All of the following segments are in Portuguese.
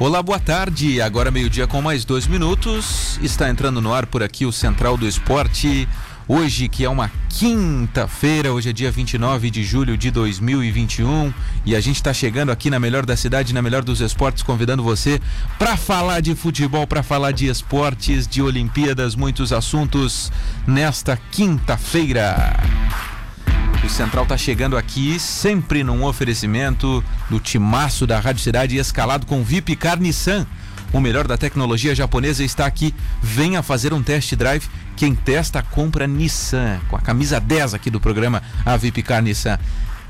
Olá, boa tarde. Agora meio-dia com mais dois minutos. Está entrando no ar por aqui o Central do Esporte. Hoje, que é uma quinta-feira, hoje é dia 29 de julho de 2021 e a gente está chegando aqui na melhor da cidade, na melhor dos esportes, convidando você para falar de futebol, para falar de esportes, de Olimpíadas, muitos assuntos nesta quinta-feira. O Central tá chegando aqui sempre num oferecimento do timaço da Rádio Cidade escalado com VIP Car Nissan. O melhor da tecnologia japonesa está aqui. Venha fazer um test drive. Quem testa, compra Nissan. Com a camisa 10 aqui do programa, a VIP Car Nissan.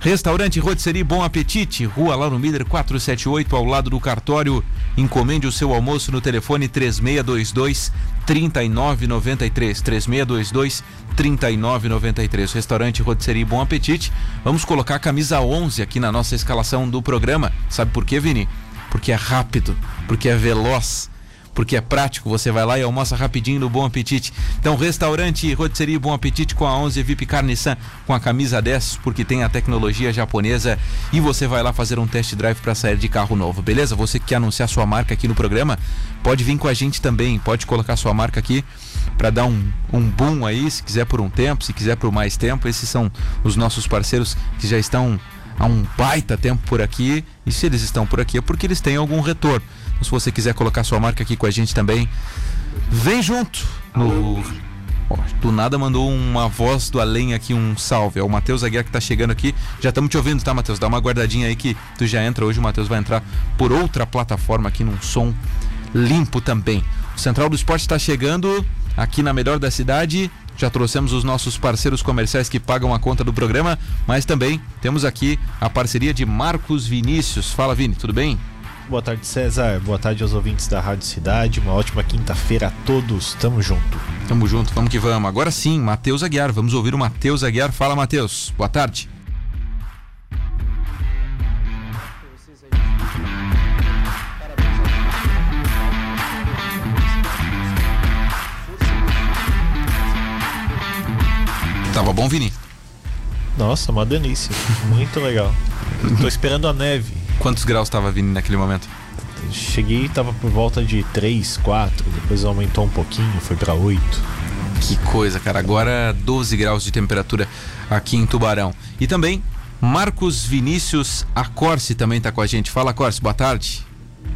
Restaurante Rotisserie Bom Apetite, Rua Lauro Miller 478, ao lado do cartório. Encomende o seu almoço no telefone 3622 3993. 3622 3993. Restaurante Rotisserie Bom Apetite. Vamos colocar a camisa 11 aqui na nossa escalação do programa. Sabe por quê, Vini? Porque é rápido, porque é veloz porque é prático, você vai lá e almoça rapidinho no Bom Apetite. Então, restaurante Rotisserie Bom Apetite com a 11 VIP Carne San, com a camisa 10, porque tem a tecnologia japonesa e você vai lá fazer um test drive para sair de carro novo, beleza? Você que quer anunciar sua marca aqui no programa, pode vir com a gente também, pode colocar sua marca aqui para dar um, um boom aí, se quiser por um tempo, se quiser por mais tempo. Esses são os nossos parceiros que já estão há um baita tempo por aqui. E se eles estão por aqui é porque eles têm algum retorno. Se você quiser colocar sua marca aqui com a gente também, vem junto no. Do nada mandou uma voz do além aqui, um salve. É o Matheus Aguiar que tá chegando aqui. Já estamos te ouvindo, tá, Matheus? Dá uma guardadinha aí que tu já entra hoje. O Matheus vai entrar por outra plataforma aqui num som limpo também. O Central do Esporte está chegando aqui na melhor da cidade. Já trouxemos os nossos parceiros comerciais que pagam a conta do programa, mas também temos aqui a parceria de Marcos Vinícius. Fala, Vini, tudo bem? Boa tarde, César. Boa tarde aos ouvintes da Rádio Cidade. Uma ótima quinta-feira a todos. Tamo junto. Tamo junto, vamos que vamos. Agora sim, Matheus Aguiar. Vamos ouvir o Matheus Aguiar. Fala, Matheus. Boa tarde. Tava bom, Vini? Nossa, uma delícia. Muito legal. Tô esperando a neve. Quantos graus estava vindo naquele momento? Cheguei e tava por volta de 3, 4, depois aumentou um pouquinho, foi para 8. Que coisa, cara. Agora 12 graus de temperatura aqui em Tubarão. E também Marcos Vinícius Acorce também tá com a gente. Fala, Acorce, boa tarde.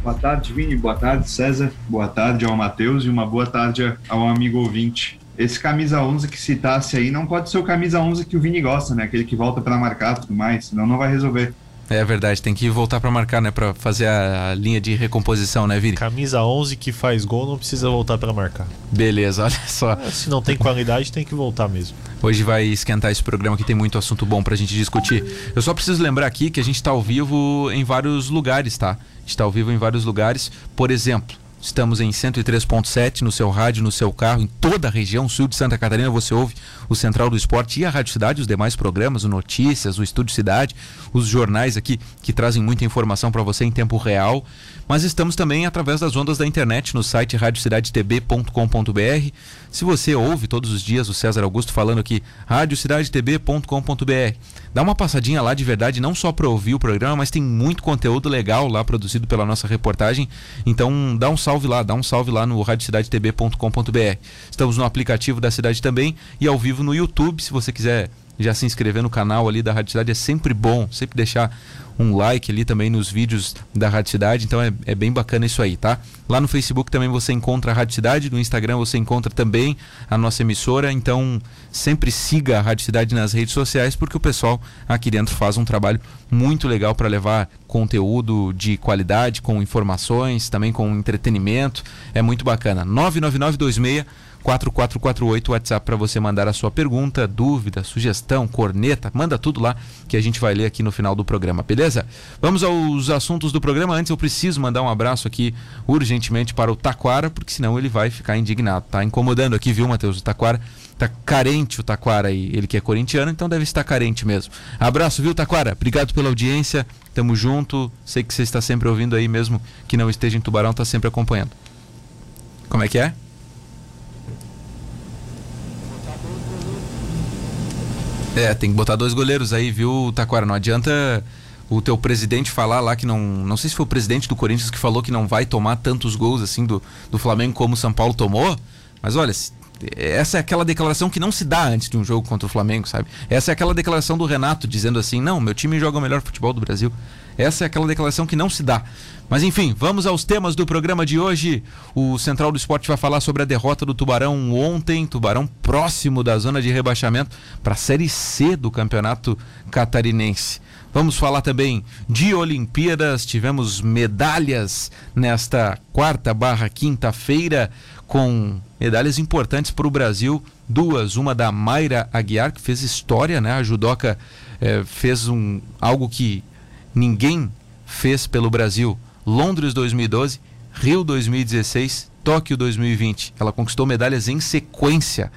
Boa tarde, Vini. Boa tarde, César. Boa tarde ao Matheus e uma boa tarde ao amigo ouvinte. Esse camisa 11 que citasse aí não pode ser o camisa 11 que o Vini gosta, né? Aquele que volta para marcar tudo mais, senão não vai resolver. É verdade, tem que voltar para marcar, né? Para fazer a linha de recomposição, né, Vini? Camisa 11 que faz gol não precisa voltar para marcar. Beleza, olha só. É, se não tem qualidade, tem que voltar mesmo. Hoje vai esquentar esse programa que tem muito assunto bom pra gente discutir. Eu só preciso lembrar aqui que a gente tá ao vivo em vários lugares, tá? A gente tá ao vivo em vários lugares. Por exemplo, Estamos em 103.7 no seu rádio, no seu carro, em toda a região sul de Santa Catarina. Você ouve o Central do Esporte e a Rádio Cidade, os demais programas, o Notícias, o Estúdio Cidade, os jornais aqui que trazem muita informação para você em tempo real. Mas estamos também através das ondas da internet no site radiocidadetb.com.br. Se você ouve todos os dias o César Augusto falando aqui, radiocidadetb.com.br, dá uma passadinha lá de verdade, não só para ouvir o programa, mas tem muito conteúdo legal lá produzido pela nossa reportagem. Então dá um salve lá, dá um salve lá no radiocidadetb.com.br. Estamos no aplicativo da cidade também e ao vivo no YouTube, se você quiser já se inscrever no canal ali da Rádio Cidade é sempre bom, sempre deixar um like ali também nos vídeos da Rádio Cidade, então é, é bem bacana isso aí, tá? Lá no Facebook também você encontra a Rádio Cidade, no Instagram você encontra também a nossa emissora, então sempre siga a Rádio Cidade nas redes sociais, porque o pessoal aqui dentro faz um trabalho muito legal para levar conteúdo de qualidade, com informações, também com entretenimento, é muito bacana. 99926 4448 WhatsApp para você mandar a sua pergunta, dúvida, sugestão, corneta, manda tudo lá que a gente vai ler aqui no final do programa, beleza? Vamos aos assuntos do programa. Antes eu preciso mandar um abraço aqui urgentemente para o Taquara, porque senão ele vai ficar indignado. Tá incomodando aqui, viu, Matheus? O Taquara tá carente o Taquara aí. Ele que é corintiano, então deve estar carente mesmo. Abraço, viu, Taquara? Obrigado pela audiência. Tamo junto. Sei que você está sempre ouvindo aí mesmo que não esteja em Tubarão, tá sempre acompanhando. Como é que é? É, tem que botar dois goleiros aí, viu, Taquara? Não adianta o teu presidente falar lá que não. Não sei se foi o presidente do Corinthians que falou que não vai tomar tantos gols assim do, do Flamengo como o São Paulo tomou. Mas olha, essa é aquela declaração que não se dá antes de um jogo contra o Flamengo, sabe? Essa é aquela declaração do Renato dizendo assim: não, meu time joga o melhor futebol do Brasil. Essa é aquela declaração que não se dá. Mas enfim, vamos aos temas do programa de hoje. O Central do Esporte vai falar sobre a derrota do Tubarão ontem, Tubarão próximo da zona de rebaixamento para a Série C do Campeonato Catarinense. Vamos falar também de Olimpíadas. Tivemos medalhas nesta quarta barra quinta-feira com medalhas importantes para o Brasil. Duas, uma da Mayra Aguiar, que fez história, né? A judoca eh, fez um, algo que ninguém fez pelo Brasil. Londres 2012, Rio 2016, Tóquio 2020. Ela conquistou medalhas em sequência.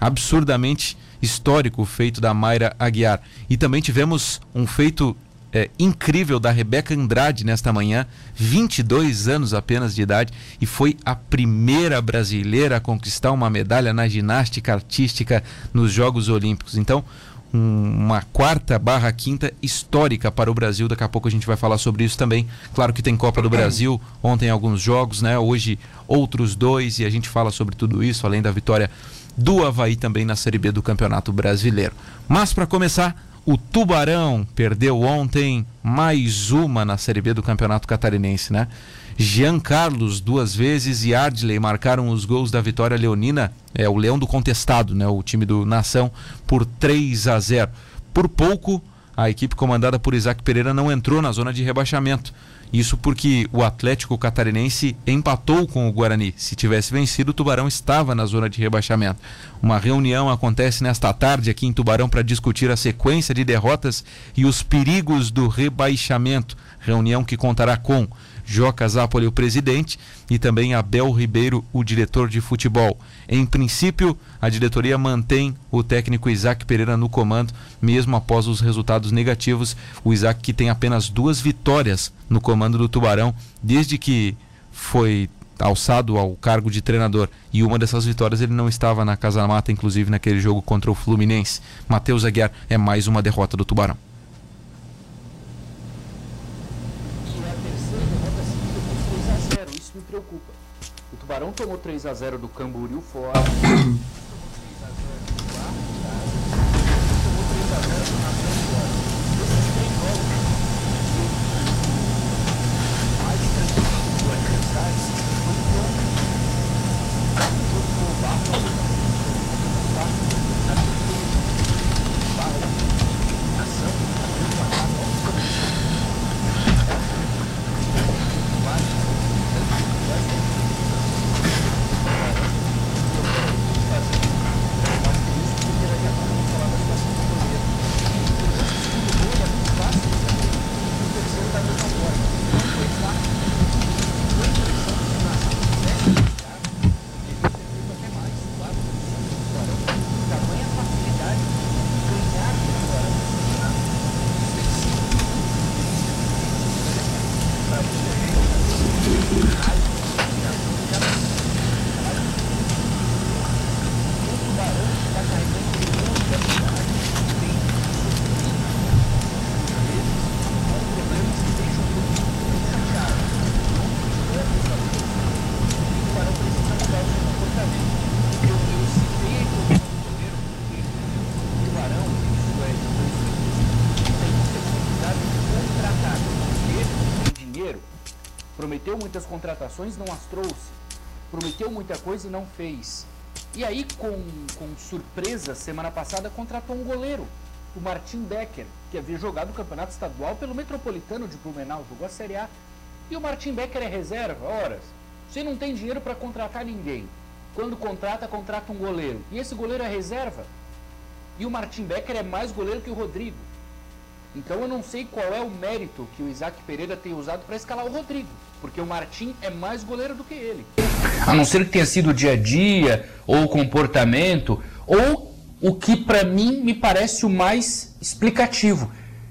Absurdamente histórico o feito da Mayra Aguiar. E também tivemos um feito é, incrível da Rebeca Andrade nesta manhã, 22 anos apenas de idade, e foi a primeira brasileira a conquistar uma medalha na ginástica artística nos Jogos Olímpicos. Então, uma quarta barra quinta histórica para o Brasil. Daqui a pouco a gente vai falar sobre isso também. Claro que tem Copa do Brasil, ontem alguns jogos, né? Hoje outros dois, e a gente fala sobre tudo isso, além da vitória do Havaí também na Série B do Campeonato Brasileiro. Mas para começar, o Tubarão perdeu ontem mais uma na Série B do Campeonato Catarinense, né? Jean Carlos duas vezes e Ardley marcaram os gols da vitória leonina, é o Leão do Contestado, né, o time do Nação, por 3 a 0. Por pouco, a equipe comandada por Isaac Pereira não entrou na zona de rebaixamento. Isso porque o Atlético Catarinense empatou com o Guarani. Se tivesse vencido, o Tubarão estava na zona de rebaixamento. Uma reunião acontece nesta tarde aqui em Tubarão para discutir a sequência de derrotas e os perigos do rebaixamento. Reunião que contará com Joca Zapoli, o presidente, e também Abel Ribeiro, o diretor de futebol. Em princípio, a diretoria mantém o técnico Isaac Pereira no comando, mesmo após os resultados negativos. O Isaac que tem apenas duas vitórias no comando do Tubarão, desde que foi alçado ao cargo de treinador. E uma dessas vitórias ele não estava na Casa Mata, inclusive naquele jogo contra o Fluminense. Matheus Aguiar é mais uma derrota do Tubarão. Tubarão tomou 3 a 0 do Camboriú fora. muitas contratações, não as trouxe. Prometeu muita coisa e não fez. E aí, com, com surpresa, semana passada contratou um goleiro, o Martin Becker, que havia jogado o campeonato estadual pelo Metropolitano de Blumenau, jogou a Série A. E o Martin Becker é reserva, horas. Você não tem dinheiro para contratar ninguém. Quando contrata, contrata um goleiro. E esse goleiro é reserva. E o Martin Becker é mais goleiro que o Rodrigo. Então eu não sei qual é o mérito que o Isaac Pereira tem usado para escalar o Rodrigo, porque o Martim é mais goleiro do que ele. A não ser que tenha sido o dia a dia, ou o comportamento, ou o que para mim me parece o mais explicativo.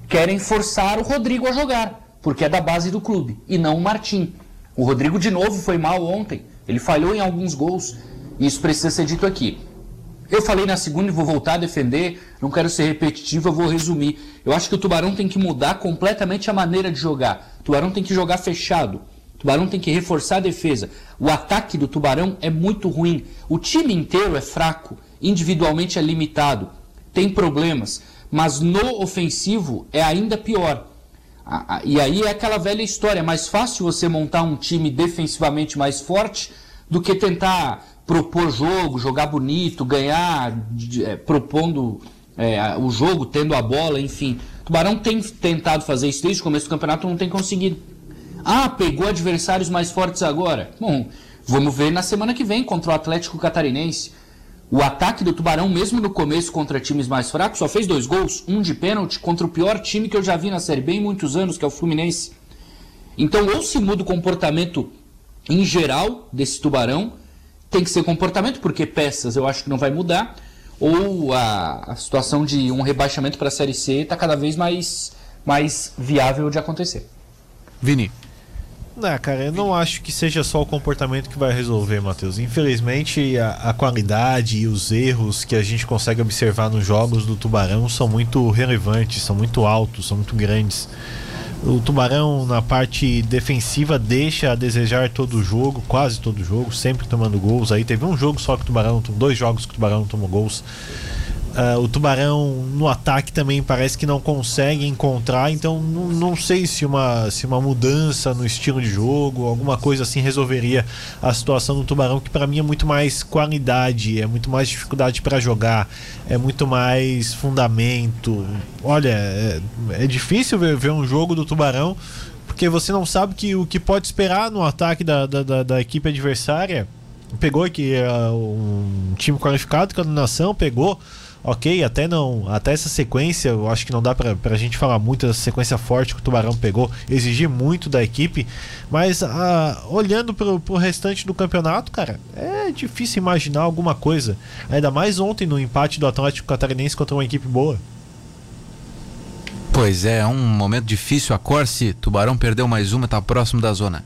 Querem forçar o Rodrigo a jogar, porque é da base do clube, e não o Martim. O Rodrigo de novo foi mal ontem, ele falhou em alguns gols, e isso precisa ser dito aqui. Eu falei na segunda e vou voltar a defender, não quero ser repetitivo, eu vou resumir. Eu acho que o Tubarão tem que mudar completamente a maneira de jogar. O Tubarão tem que jogar fechado. Tubarão tem que reforçar a defesa. O ataque do Tubarão é muito ruim. O time inteiro é fraco, individualmente é limitado, tem problemas, mas no ofensivo é ainda pior. E aí é aquela velha história, é mais fácil você montar um time defensivamente mais forte do que tentar propor jogo, jogar bonito, ganhar, é, propondo é, o jogo, tendo a bola, enfim. O Tubarão tem tentado fazer isso desde o começo do campeonato, não tem conseguido. Ah, pegou adversários mais fortes agora? Bom, vamos ver na semana que vem contra o Atlético Catarinense. O ataque do Tubarão, mesmo no começo contra times mais fracos, só fez dois gols, um de pênalti contra o pior time que eu já vi na Série B em muitos anos, que é o Fluminense. Então, ou se muda o comportamento em geral desse Tubarão, tem que ser comportamento, porque peças eu acho que não vai mudar, ou a, a situação de um rebaixamento para a Série C está cada vez mais, mais viável de acontecer. Vini. Não, cara, eu não acho que seja só o comportamento que vai resolver, Matheus. Infelizmente, a, a, qualidade e os erros que a gente consegue observar nos jogos do Tubarão são muito relevantes, são muito altos, são muito grandes. O Tubarão na parte defensiva deixa a desejar todo o jogo, quase todo o jogo, sempre tomando gols. Aí teve um jogo só que o Tubarão, dois jogos que o Tubarão tomou gols. Uh, o Tubarão no ataque também parece que não consegue encontrar, então não, sei se uma, se uma mudança no estilo de jogo, alguma coisa assim resolveria a situação do Tubarão, que para mim é muito mais qualidade, é muito mais dificuldade para jogar, é muito mais fundamento. Olha, é, é difícil ver, ver, um jogo do Tubarão porque você não sabe que, o que pode esperar no ataque da, da, da, da equipe adversária. Pegou que uh, um time qualificado com a nação, pegou ok, até não, até essa sequência, eu acho que não dá pra, pra gente falar muito dessa sequência forte que o Tubarão pegou, exigir muito da equipe, mas ah, olhando pro, pro restante do campeonato, cara, é difícil imaginar alguma coisa, ainda mais ontem no empate do Atlético Catarinense contra uma equipe boa. Pois é, é um momento difícil. A Corse, Tubarão perdeu mais uma, tá próximo da zona.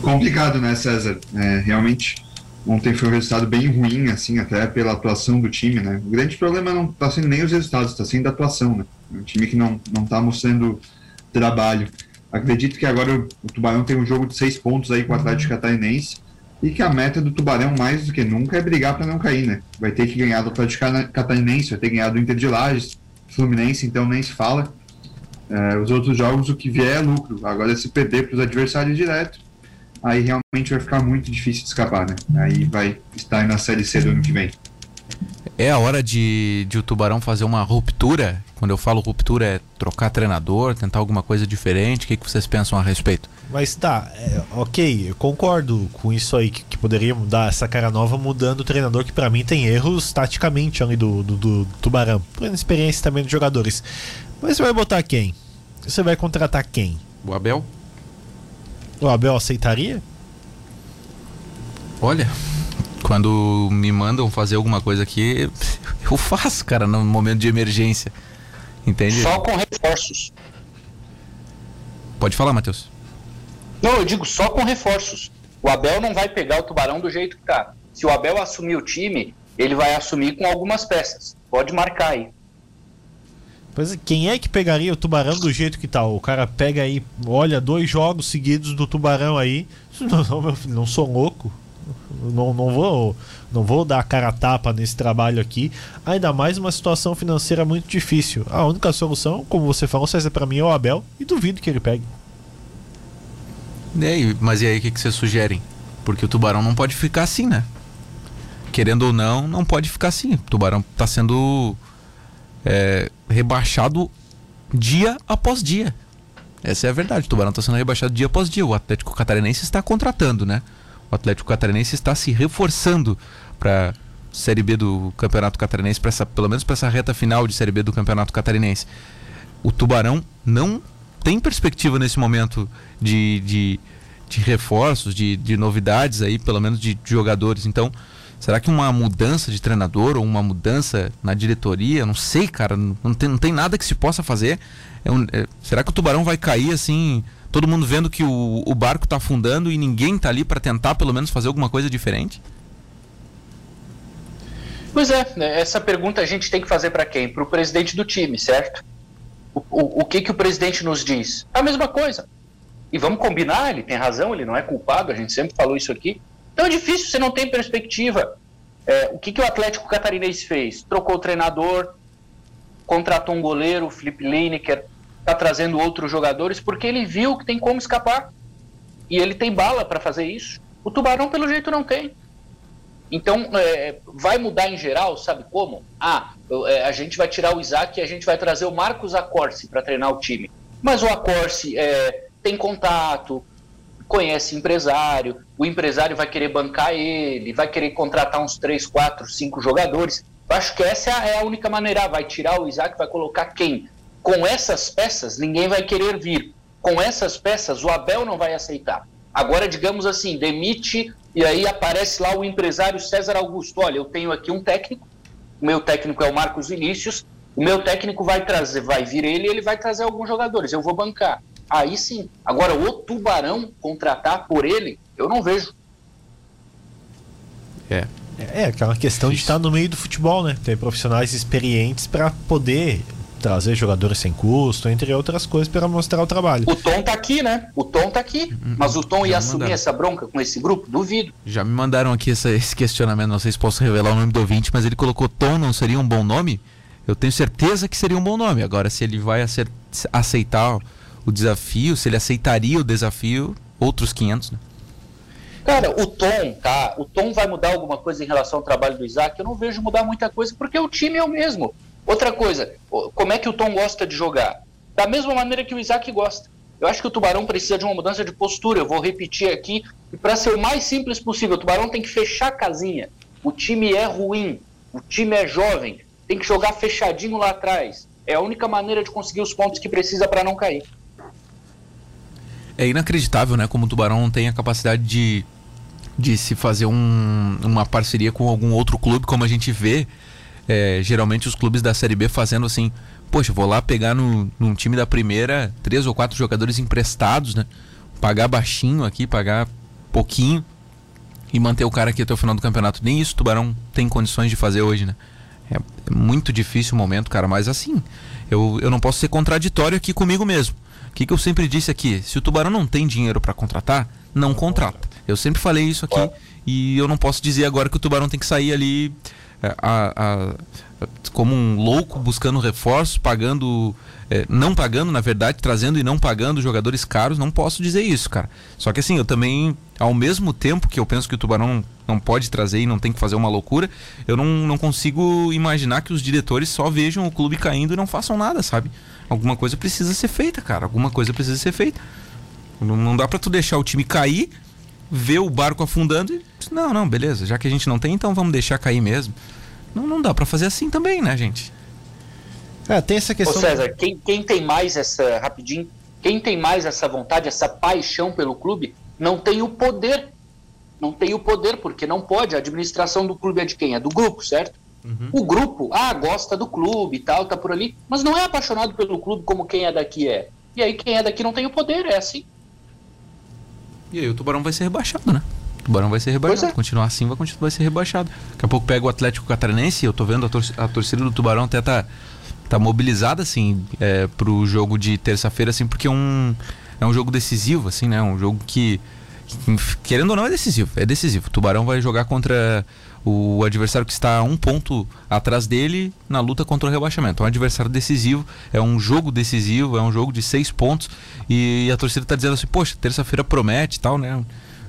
Complicado, né, César? É, realmente Ontem foi um resultado bem ruim, assim, até pela atuação do time, né? O grande problema não está sendo nem os resultados, está sendo a atuação, né? É um time que não não está mostrando trabalho. Acredito que agora o, o, Tubarão tem um jogo de seis pontos aí com o Atlético Catarinense e que a meta do Tubarão, mais do que nunca, é brigar para não cair, né? Vai ter que ganhar do Atlético Catarinense, vai ter que ganhar do Inter de Lages, Fluminense, então nem se fala. É, os outros jogos, o que vier é lucro. Agora, se perder para os adversários direto, aí realmente vai ficar muito difícil de escapar, né? Aí vai estar na Série C do ano que vem. É a hora de, de o Tubarão fazer uma ruptura. Quando eu falo ruptura, é trocar treinador, tentar alguma coisa diferente. O que, que vocês pensam a respeito? Mas tá, é, ok, eu concordo com isso aí, que, que, poderia mudar essa cara nova mudando o treinador, que para mim tem erros taticamente ali do, do, do Tubarão, por experiência também dos jogadores. Mas você vai botar quem? Você vai contratar quem? O Abel? O Abel aceitaria? Olha, quando me mandam fazer alguma coisa aqui, eu faço, cara, no momento de emergência. Entende? Só com reforços. Pode falar, Matheus. Não, eu digo só com reforços. O Abel não vai pegar o Tubarão do jeito que tá. Se o Abel assumir o time, ele vai assumir com algumas peças. Pode marcar aí. Pois quem é que pegaria o tubarão do jeito que tá? O cara pega aí, olha, dois jogos seguidos do tubarão aí. Não, não meu filho, não sou louco. Não, não, vou, não vou dar a cara a tapa nesse trabalho aqui. Ainda mais uma situação financeira muito difícil. A única solução, como você falou, César, para mim é o Abel e duvido que ele pegue. E mas e aí, o que, que vocês sugerem? Porque o tubarão não pode ficar assim, né? Querendo ou não, não pode ficar assim. O tubarão tá sendo é, rebaixado dia após dia. Essa é a verdade. O Tubarão está sendo rebaixado dia após dia. O Atlético Catarinense está contratando, né? O Atlético Catarinense está se reforçando para Série B do Campeonato Catarinense, essa, pelo menos para essa reta final de Série B do Campeonato Catarinense. O Tubarão não tem perspectiva nesse momento de, de, de reforços, de, de novidades aí, pelo menos de, de jogadores. Então, Será que uma mudança de treinador ou uma mudança na diretoria? Não sei, cara. Não tem, não tem nada que se possa fazer. É um, é, será que o tubarão vai cair assim? Todo mundo vendo que o, o barco está afundando e ninguém está ali para tentar pelo menos fazer alguma coisa diferente? Pois é, né, essa pergunta a gente tem que fazer para quem? Para o presidente do time, certo? O, o, o, que, que o presidente nos diz? A mesma coisa. E vamos combinar, ele tem razão, ele não é culpado, a gente sempre falou isso aqui. Então é difícil, você não tem perspectiva. É, o que, que o Atlético Catarinense fez? Trocou o treinador, contratou um goleiro, o Felipe Lineker, está trazendo outros jogadores, porque ele viu que tem como escapar. E ele tem bala para fazer isso. O Tubarão, pelo jeito, não tem. Então, é, vai mudar em geral, sabe como? Ah, é, a gente vai tirar o Isaac e a gente vai trazer o Marcos Acorce para treinar o time. Mas o Acorce é, tem contato, conhece empresário, o empresário vai querer bancar ele, vai querer contratar uns 3, 4, 5 jogadores. Eu acho que essa é a única maneira. Vai tirar o Isaac, vai colocar quem? Com essas peças, ninguém vai querer vir. Com essas peças, o Abel não vai aceitar. Agora, digamos assim, demite e aí aparece lá o empresário César Augusto. Olha, eu tenho aqui um técnico, o meu técnico é o Marcos Vinícius, o meu técnico vai trazer, vai vir ele e ele vai trazer alguns jogadores, eu vou bancar. Aí sim. Agora, o Tubarão contratar por ele, eu não vejo. É. É, aquela questão de estar no meio do futebol, né? Ter profissionais experientes para poder trazer jogadores sem custo, entre outras coisas, para mostrar o trabalho. O Tom tá aqui, né? O Tom tá aqui. Uhum. Mas o Tom ia assumir mandaram. essa bronca com esse grupo? Duvido. Já me mandaram aqui essa, esse questionamento, não sei se posso revelar o nome do ouvinte, mas ele colocou Tom não seria um bom nome? Eu tenho certeza que seria um bom nome. Agora, se ele vai aceitar o desafio, se ele aceitaria o desafio, outros 500, né? Cara, o Tom, tá? O Tom vai mudar alguma coisa em relação ao trabalho do Isaac? Eu não vejo mudar muita coisa, porque o time é o mesmo. Outra coisa, como é que o Tom gosta de jogar? Da mesma maneira que o Isaac gosta. Eu acho que o Tubarão precisa de uma mudança de postura. Eu vou repetir aqui. E para ser o mais simples possível, o Tubarão tem que fechar a casinha. O time é ruim, o time é jovem, tem que jogar fechadinho lá atrás. É a única maneira de conseguir os pontos que precisa para não cair. É inacreditável, né? Como o Tubarão tem a capacidade de, de se fazer um, uma parceria com algum outro clube, como a gente vê é, geralmente os clubes da Série B fazendo assim, poxa, vou lá pegar no, num time da primeira três ou quatro jogadores emprestados, né? Pagar baixinho aqui, pagar pouquinho e manter o cara aqui até o final do campeonato. Nem isso o Tubarão tem condições de fazer hoje, né? É, é muito difícil o momento, cara, mas assim, eu, eu não posso ser contraditório aqui comigo mesmo. O que, que eu sempre disse aqui? Se o Tubarão não tem dinheiro para contratar, não contrata. Eu sempre falei isso aqui e eu não posso dizer agora que o Tubarão tem que sair ali é, a, a, como um louco buscando reforços, pagando, é, não pagando, na verdade, trazendo e não pagando jogadores caros, não posso dizer isso, cara. Só que assim, eu também, ao mesmo tempo que eu penso que o Tubarão não pode trazer e não tem que fazer uma loucura, eu não, não consigo imaginar que os diretores só vejam o clube caindo e não façam nada, sabe? Alguma coisa precisa ser feita, cara. Alguma coisa precisa ser feita. Não, não dá para tu deixar o time cair, ver o barco afundando e não, não, beleza, já que a gente não tem, então vamos deixar cair mesmo. Não, não dá para fazer assim também, né, gente? É, tem essa questão. Ô César, quem, quem tem mais essa, rapidinho, quem tem mais essa vontade, essa paixão pelo clube, não tem o poder. Não tem o poder, porque não pode. A administração do clube é de quem? É do grupo, certo? Uhum. O grupo, ah, gosta do clube e tal, tá por ali, mas não é apaixonado pelo clube como quem é daqui é. E aí quem é daqui não tem o poder, é assim. E aí o Tubarão vai ser rebaixado, né? O Tubarão vai ser rebaixado. É. Continuar assim vai, vai ser rebaixado. Daqui a pouco pega o Atlético Catarinense. Eu tô vendo a, tor a torcida do Tubarão até tá, tá mobilizada, assim, é, pro jogo de terça-feira, assim, porque é um, é um jogo decisivo, assim, né? Um jogo que, querendo ou não, é decisivo. É decisivo. O Tubarão vai jogar contra o adversário que está um ponto atrás dele na luta contra o rebaixamento. É um adversário decisivo, é um jogo decisivo, é um jogo de seis pontos e a torcida está dizendo assim, poxa, terça-feira promete e tal, né?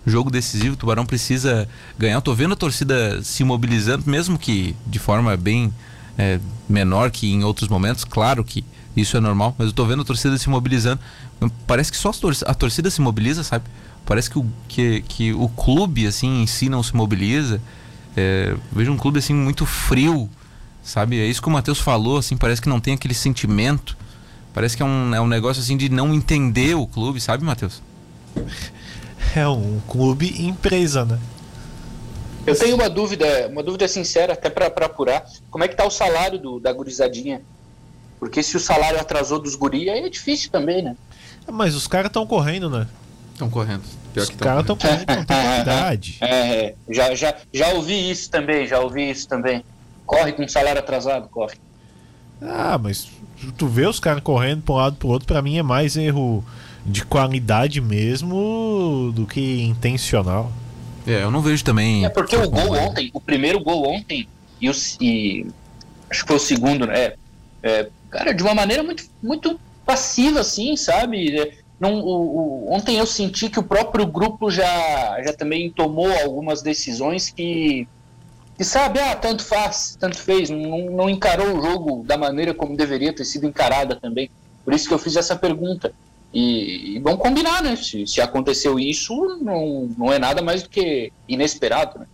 jogo decisivo, o Tubarão precisa ganhar. Eu tô vendo a torcida se mobilizando, mesmo que de forma bem é, menor que em outros momentos, claro que isso é normal, mas eu tô vendo a torcida se mobilizando. Parece que só a torcida se mobiliza, sabe? Parece que o, que, que o clube assim em si não se mobiliza. É, vejo um clube assim muito frio, sabe? É isso que o Matheus falou, assim, parece que não tem aquele sentimento. Parece que é um, é um negócio assim de não entender o clube, sabe, Matheus? É um clube empresa, né? Eu tenho uma dúvida, uma dúvida sincera, até para apurar. Como é que tá o salário do, da gurizadinha? Porque se o salário atrasou dos guri, aí é difícil também, né? Mas os caras estão correndo, né? Estão correndo. Pior os caras estão correndo, tem qualidade. É, é, já, já, já ouvi isso também, já ouvi isso também. Corre com salário atrasado, corre. Ah, mas tu vê os caras correndo para um lado para o outro, para mim é mais erro de qualidade mesmo do que intencional. É, eu não vejo também. É porque o gol ontem, o primeiro gol ontem, e, o, e acho que foi o segundo, né? É, cara, de uma maneira muito, muito passiva, assim, sabe? Não, o, o, ontem eu senti que o próprio grupo já, já também tomou algumas decisões que, que sabe, ah, tanto faz, tanto fez, não, não encarou o jogo da maneira como deveria ter sido encarada também. Por isso que eu fiz essa pergunta. E, e vamos combinar, né? Se, se aconteceu isso, não, não é nada mais do que inesperado, né?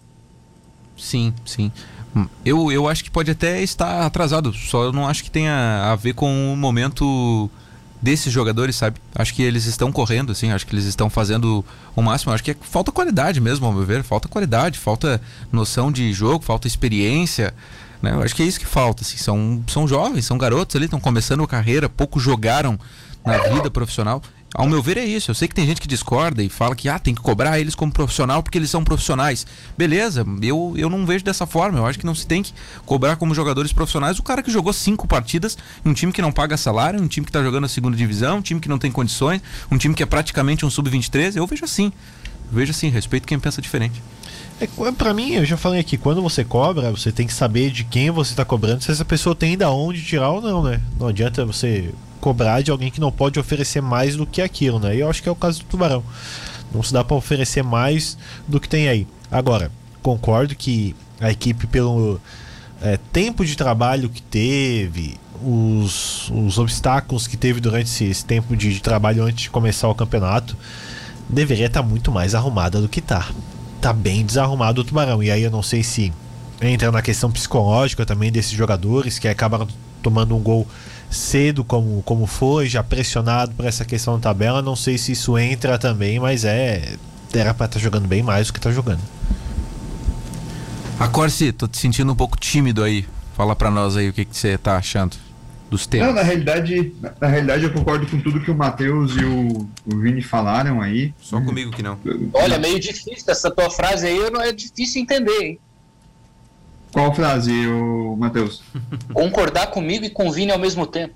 Sim, sim. Eu, eu acho que pode até estar atrasado, só eu não acho que tenha a ver com o momento desses jogadores, sabe? Acho que eles estão correndo, assim, acho que eles estão fazendo o máximo. Acho que é, falta qualidade mesmo, ao meu ver. Falta qualidade, falta noção de jogo, falta experiência. Né? Eu acho que é isso que falta. Assim. São, são jovens, são garotos ali, estão começando a carreira, pouco jogaram na vida profissional. Ao meu ver é isso. Eu sei que tem gente que discorda e fala que ah, tem que cobrar eles como profissional porque eles são profissionais. Beleza, eu, eu não vejo dessa forma. Eu acho que não se tem que cobrar como jogadores profissionais o cara que jogou cinco partidas um time que não paga salário, um time que está jogando a segunda divisão, um time que não tem condições, um time que é praticamente um sub-23. Eu vejo assim. Eu vejo assim, respeito quem pensa diferente. É, para mim, eu já falei aqui, quando você cobra, você tem que saber de quem você está cobrando, se essa pessoa tem da onde tirar ou não, né? Não adianta você cobrar de alguém que não pode oferecer mais do que aquilo, né? E eu acho que é o caso do Tubarão. Não se dá para oferecer mais do que tem aí. Agora, concordo que a equipe, pelo é, tempo de trabalho que teve, os, os obstáculos que teve durante esse, esse tempo de, de, trabalho antes de começar o campeonato, deveria estar tá muito mais arrumada do que está. Tá bem desarrumado o Tubarão. E aí eu não sei se entra na questão psicológica também desses jogadores que acabaram tomando um gol cedo como, como foi, já pressionado por essa questão da tabela. Não sei se isso entra também, mas é. Era para estar tá jogando bem mais do que está jogando. A Corsi, tô te sentindo um pouco tímido aí. Fala para nós aí o que, que você tá achando dos temas. Não, na realidade, na realidade eu concordo com tudo que o Matheus e o, o Vini falaram aí. Só comigo que não. Olha, meio difícil essa tua frase aí, não é difícil entender, hein? Qual frase, Matheus? Concordar comigo e com Vini ao mesmo tempo.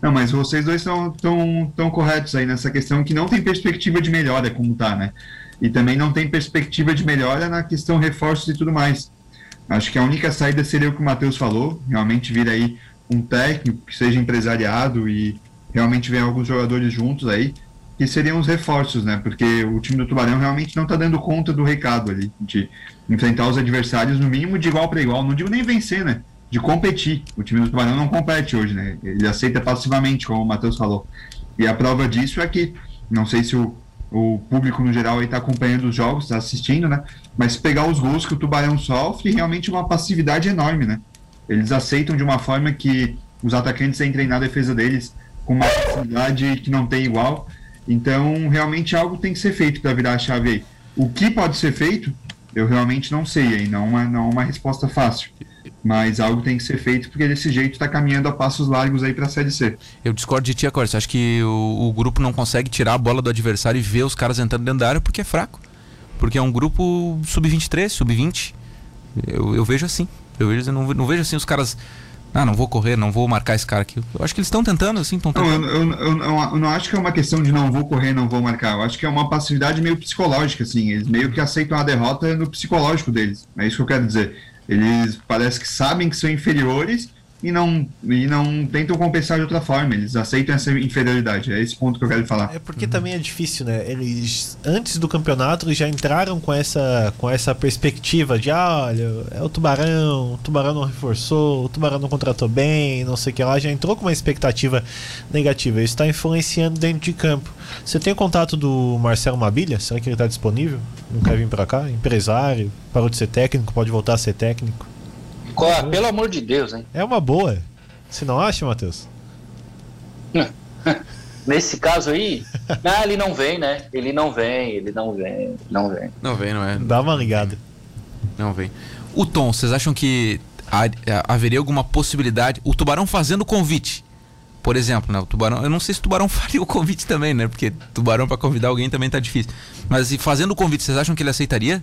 Não, mas vocês dois estão tão, tão corretos aí nessa questão que não tem perspectiva de melhora como tá, né? E também não tem perspectiva de melhora na questão reforços e tudo mais. Acho que a única saída seria o que o Matheus falou, realmente vir aí um técnico que seja empresariado e realmente venha alguns jogadores juntos aí, que seriam os reforços, né? Porque o time do Tubarão realmente não está dando conta do recado ali, de enfrentar os adversários no mínimo de igual para igual. Não digo nem vencer, né? De competir. O time do Tubarão não compete hoje, né? Ele aceita passivamente, como o Matheus falou. E a prova disso é que, não sei se o, o público no geral está acompanhando os jogos, está assistindo, né? Mas pegar os gols que o Tubarão sofre, realmente é uma passividade enorme, né? Eles aceitam de uma forma que os atacantes entrem na defesa deles com uma facilidade que não tem igual então, realmente algo tem que ser feito para virar a chave aí. O que pode ser feito, eu realmente não sei aí, não é, não é uma resposta fácil. Mas algo tem que ser feito porque desse jeito está caminhando a passos largos aí para a Série C. Eu discordo de ti. Você acha que o, o, grupo não consegue tirar a bola do adversário e ver os caras entrando dentro da área porque é fraco? Porque é um grupo sub-23, sub-20. Eu, eu vejo assim. Eu, vejo, não, não vejo assim os caras ah, não vou correr, não vou marcar esse cara aqui. Eu acho que eles estão tentando, assim, estão tentando. Não, eu, eu, eu, eu, não acho que é uma questão de não vou correr, não vou marcar. Eu acho que é uma passividade meio psicológica, assim. Eles meio que aceitam a derrota no psicológico deles. É isso que eu quero dizer. Eles parece que sabem que são inferiores e não, e não tentam compensar de outra forma. Eles aceitam essa inferioridade. É esse ponto que eu quero falar. É porque uhum. também é difícil, né? Eles, antes do campeonato, eles já entraram com essa, com essa perspectiva de: ah, olha, é o Tubarão, o Tubarão não reforçou, o Tubarão não contratou bem, não sei o que lá. Já entrou com uma expectativa negativa. Isso está influenciando dentro de campo. Você tem o contato do Marcelo Mabilha? Será que ele está disponível? Não quer vir para cá? Empresário, parou de ser técnico, pode voltar a ser técnico. Ah, pelo amor de Deus, hein? É uma boa. Você não acha, Matheus? Nesse caso aí, ah, ele não vem, né? Ele não vem, ele não vem, não vem. Não vem, não é? Dá uma ligada. Não vem. O Tom, vocês acham que haveria alguma possibilidade? O Tubarão fazendo o convite, por exemplo, né? O Tubarão, eu não sei se o Tubarão faria o convite também, né? Porque Tubarão para convidar alguém também tá difícil. Mas fazendo o convite, vocês acham que ele aceitaria?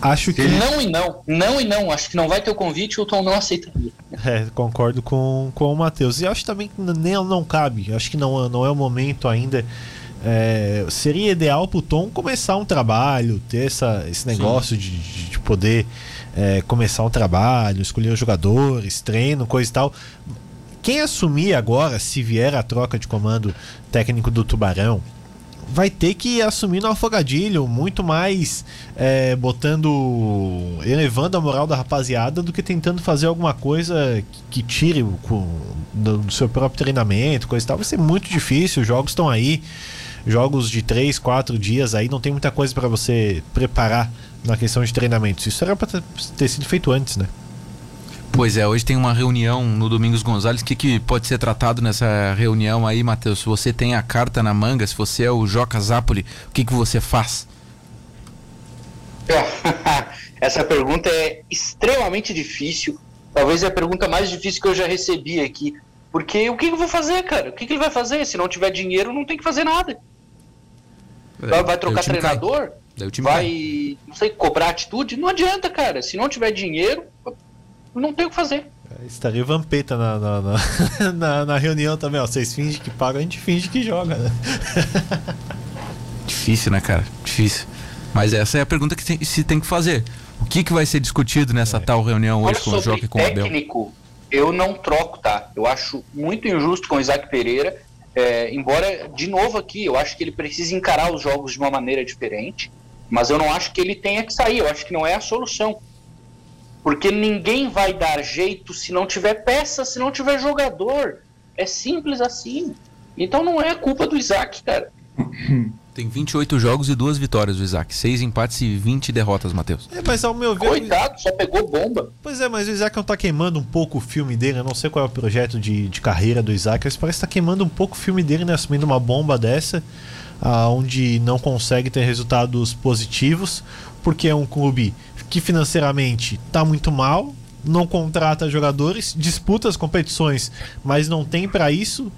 Acho que. Não e não. Não e não. Acho que não vai ter o convite, o Tom não aceitaria. É, concordo com, com o Matheus. E acho também que nem não cabe. Acho que não, não é o momento ainda. É, seria ideal pro Tom começar um trabalho, ter essa, esse negócio de, de, poder é, começar um trabalho, escolher os jogadores, treino, coisa e tal. Quem assumir agora, se vier a troca de comando técnico do Tubarão, vai ter que assumir no afogadilho, muito mais é, botando. elevando a moral da rapaziada do que tentando fazer alguma coisa que, que tire o, do, do, seu próprio treinamento, coisa e tal. Vai ser muito difícil, os jogos estão aí. Jogos de 3, 4 dias aí, não tem muita coisa para você preparar na questão de treinamentos. Isso era para ter sido feito antes, né? Pois é, hoje tem uma reunião no Domingos Gonzalez. O que, que pode ser tratado nessa reunião aí, Matheus? Se você tem a carta na manga, se você é o Joca Zapoli, o que, que você faz? Essa pergunta é extremamente difícil. Talvez é a pergunta mais difícil que eu já recebi aqui. Porque o que, que eu vou fazer, cara? O que, que ele vai fazer? Se não tiver dinheiro, não tem que fazer nada. Vai, vai trocar treinador? vai, cai. não sei, cobrar atitude? Não adianta, cara. Se não tiver dinheiro, não tem o que fazer. É, estaria Vampeta na, na, na, na, na reunião também, ó. Vocês fingem que pagam, a gente finge que joga, né? Difícil, né, cara? Difícil. Mas essa é a pergunta que tem, se tem que fazer. O que, que vai ser discutido nessa é. tal reunião hoje Olha, com o Joca e com o Abel? técnico, eu não troco, tá? Eu acho muito injusto com o Isaac Pereira. É, embora, de novo aqui, eu acho que ele precisa encarar os jogos de uma maneira diferente. Mas eu não acho que ele tenha que sair. Eu acho que não é a solução. Porque ninguém vai dar jeito se não tiver peça, se não tiver jogador. É simples assim. Então não é culpa do Isaac, cara. Tem 28 jogos e duas vitórias do Isaac. Seis empates e 20 derrotas, Matheus. É, mas ao meu ver. Coitado, só pegou bomba. Pois é, mas o Isaac não tá queimando um pouco o filme dele. Eu não sei qual é o projeto de, de carreira do Isaac, mas parece que tá queimando um pouco o filme dele, né? Assumindo uma bomba dessa, ah, onde não consegue ter resultados positivos, porque é um clube que financeiramente está muito mal, não contrata jogadores, disputa as competições, mas não tem para isso.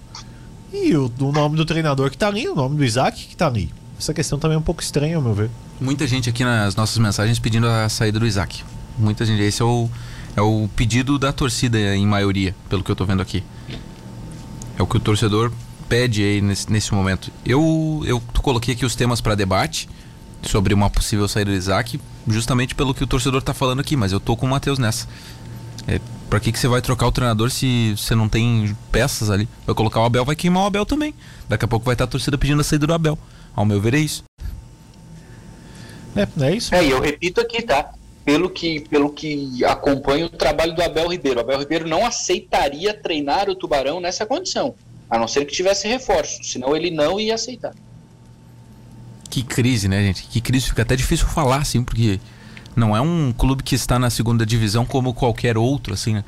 E o, o, nome do treinador que está ali, o nome do Isaac que está ali. Essa questão também é um pouco estranha, ao meu ver. Muita gente aqui nas nossas mensagens pedindo a saída do Isaac. Muita gente. Esse é o, é o pedido da torcida, em maioria, pelo que eu estou vendo aqui. É o que o torcedor pede aí nesse, nesse momento. Eu, eu coloquei aqui os temas para debate sobre uma possível saída do Isaac, justamente pelo que o torcedor está falando aqui, mas eu tô com o Matheus nessa. É, pra que, que você vai trocar o treinador se você não tem peças ali? Vai colocar o Abel, vai queimar o Abel também. Daqui a pouco vai estar a torcida pedindo a saída do Abel. Ao meu ver, é isso. É, é isso. É, e eu repito aqui, tá? Pelo que, pelo que acompanho o trabalho do Abel Ribeiro. O Abel Ribeiro não aceitaria treinar o Tubarão nessa condição. A não ser que tivesse reforço. Senão ele não ia aceitar. Que crise, né, gente? Que crise. Fica até difícil falar, assim, porque não é um clube que está na segunda divisão como qualquer outro, assim, né?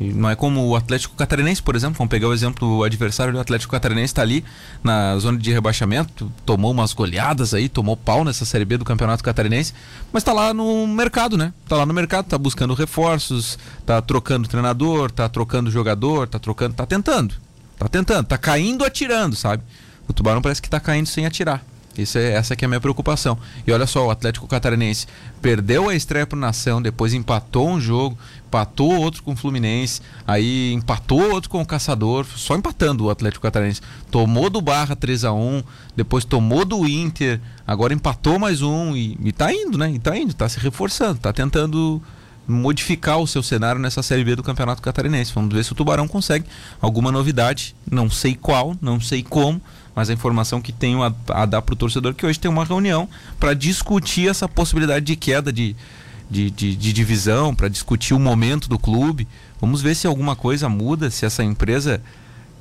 Não é como o Atlético Catarinense, por exemplo. Vamos pegar o exemplo do adversário do Atlético Catarinense, está ali na zona de rebaixamento, tomou umas goleadas aí, tomou pau nessa Série B do Campeonato Catarinense, mas está lá no mercado, né? Está lá no mercado, está buscando reforços, está trocando treinador, está trocando jogador, está trocando, está tentando. Está tentando, está caindo atirando, sabe? O Tubarão parece que está caindo sem atirar. Isso é, essa que é a minha preocupação. E olha só, o Atlético Catarinense perdeu a estreia pro Nação, depois empatou um jogo, empatou outro com o Fluminense, aí empatou outro com o Caçador, só empatando o Atlético Catarinense. Tomou do Barra 3 a 1 depois tomou do Inter, agora empatou mais um e, e tá indo, né? E tá indo, tá se reforçando, tá tentando modificar o seu cenário nessa Série B do Campeonato Catarinense. Vamos ver se o Tubarão consegue alguma novidade, não sei qual, não sei como, mas a informação que tenho a, a dar para o torcedor que hoje tem uma reunião para discutir essa possibilidade de queda de, de, de, de divisão, para discutir o momento do clube. Vamos ver se alguma coisa muda, se essa empresa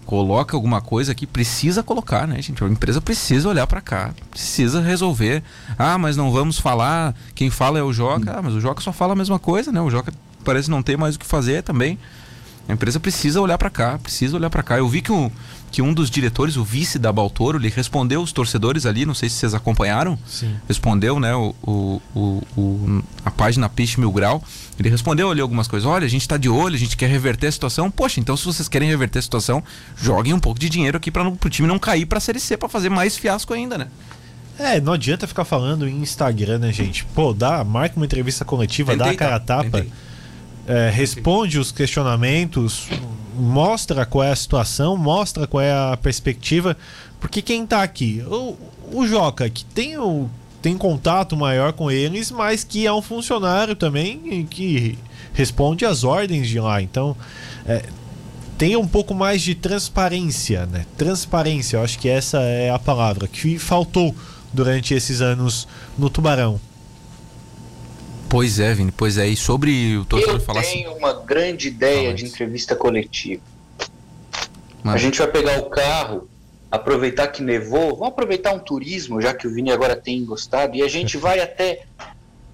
coloca alguma coisa que precisa colocar, né, gente? A empresa precisa olhar para cá, precisa resolver. Ah, mas não vamos falar, quem fala é o Joca. Ah, mas o Joca só fala a mesma coisa, né? O Joca parece não ter mais o que fazer também. A empresa precisa olhar para cá, precisa olhar para cá. Eu vi que, o, que um dos diretores, o vice da Baltoro, ele respondeu os torcedores ali, não sei se vocês acompanharam. Sim. Respondeu, né, o, o, o, a página Peixe Mil Grau. Ele respondeu ali algumas coisas. Olha, a gente está de olho, a gente quer reverter a situação. Poxa, então se vocês querem reverter a situação, joguem um pouco de dinheiro aqui para o time não cair para a Série C, para fazer mais fiasco ainda, né? É, não adianta ficar falando em Instagram, né, gente? Pô, dá, marca uma entrevista coletiva, Tentei, dá a cara a tá? tapa, é, responde os questionamentos, mostra qual é a situação, mostra qual é a perspectiva, porque quem tá aqui, o, o Joca, que tem o tem contato maior com eles, mas que é um funcionário também que responde às ordens de lá. Então, é, tenha um pouco mais de transparência, né? Transparência, eu acho que essa é a palavra que faltou durante esses anos no Tubarão. Pois é, Vini, pois é. E sobre o torcedor Eu falar assim. tenho uma grande ideia de entrevista coletiva. A gente vai pegar o carro, aproveitar que nevou, vamos aproveitar um turismo, já que o Vini agora tem gostado, e a gente vai até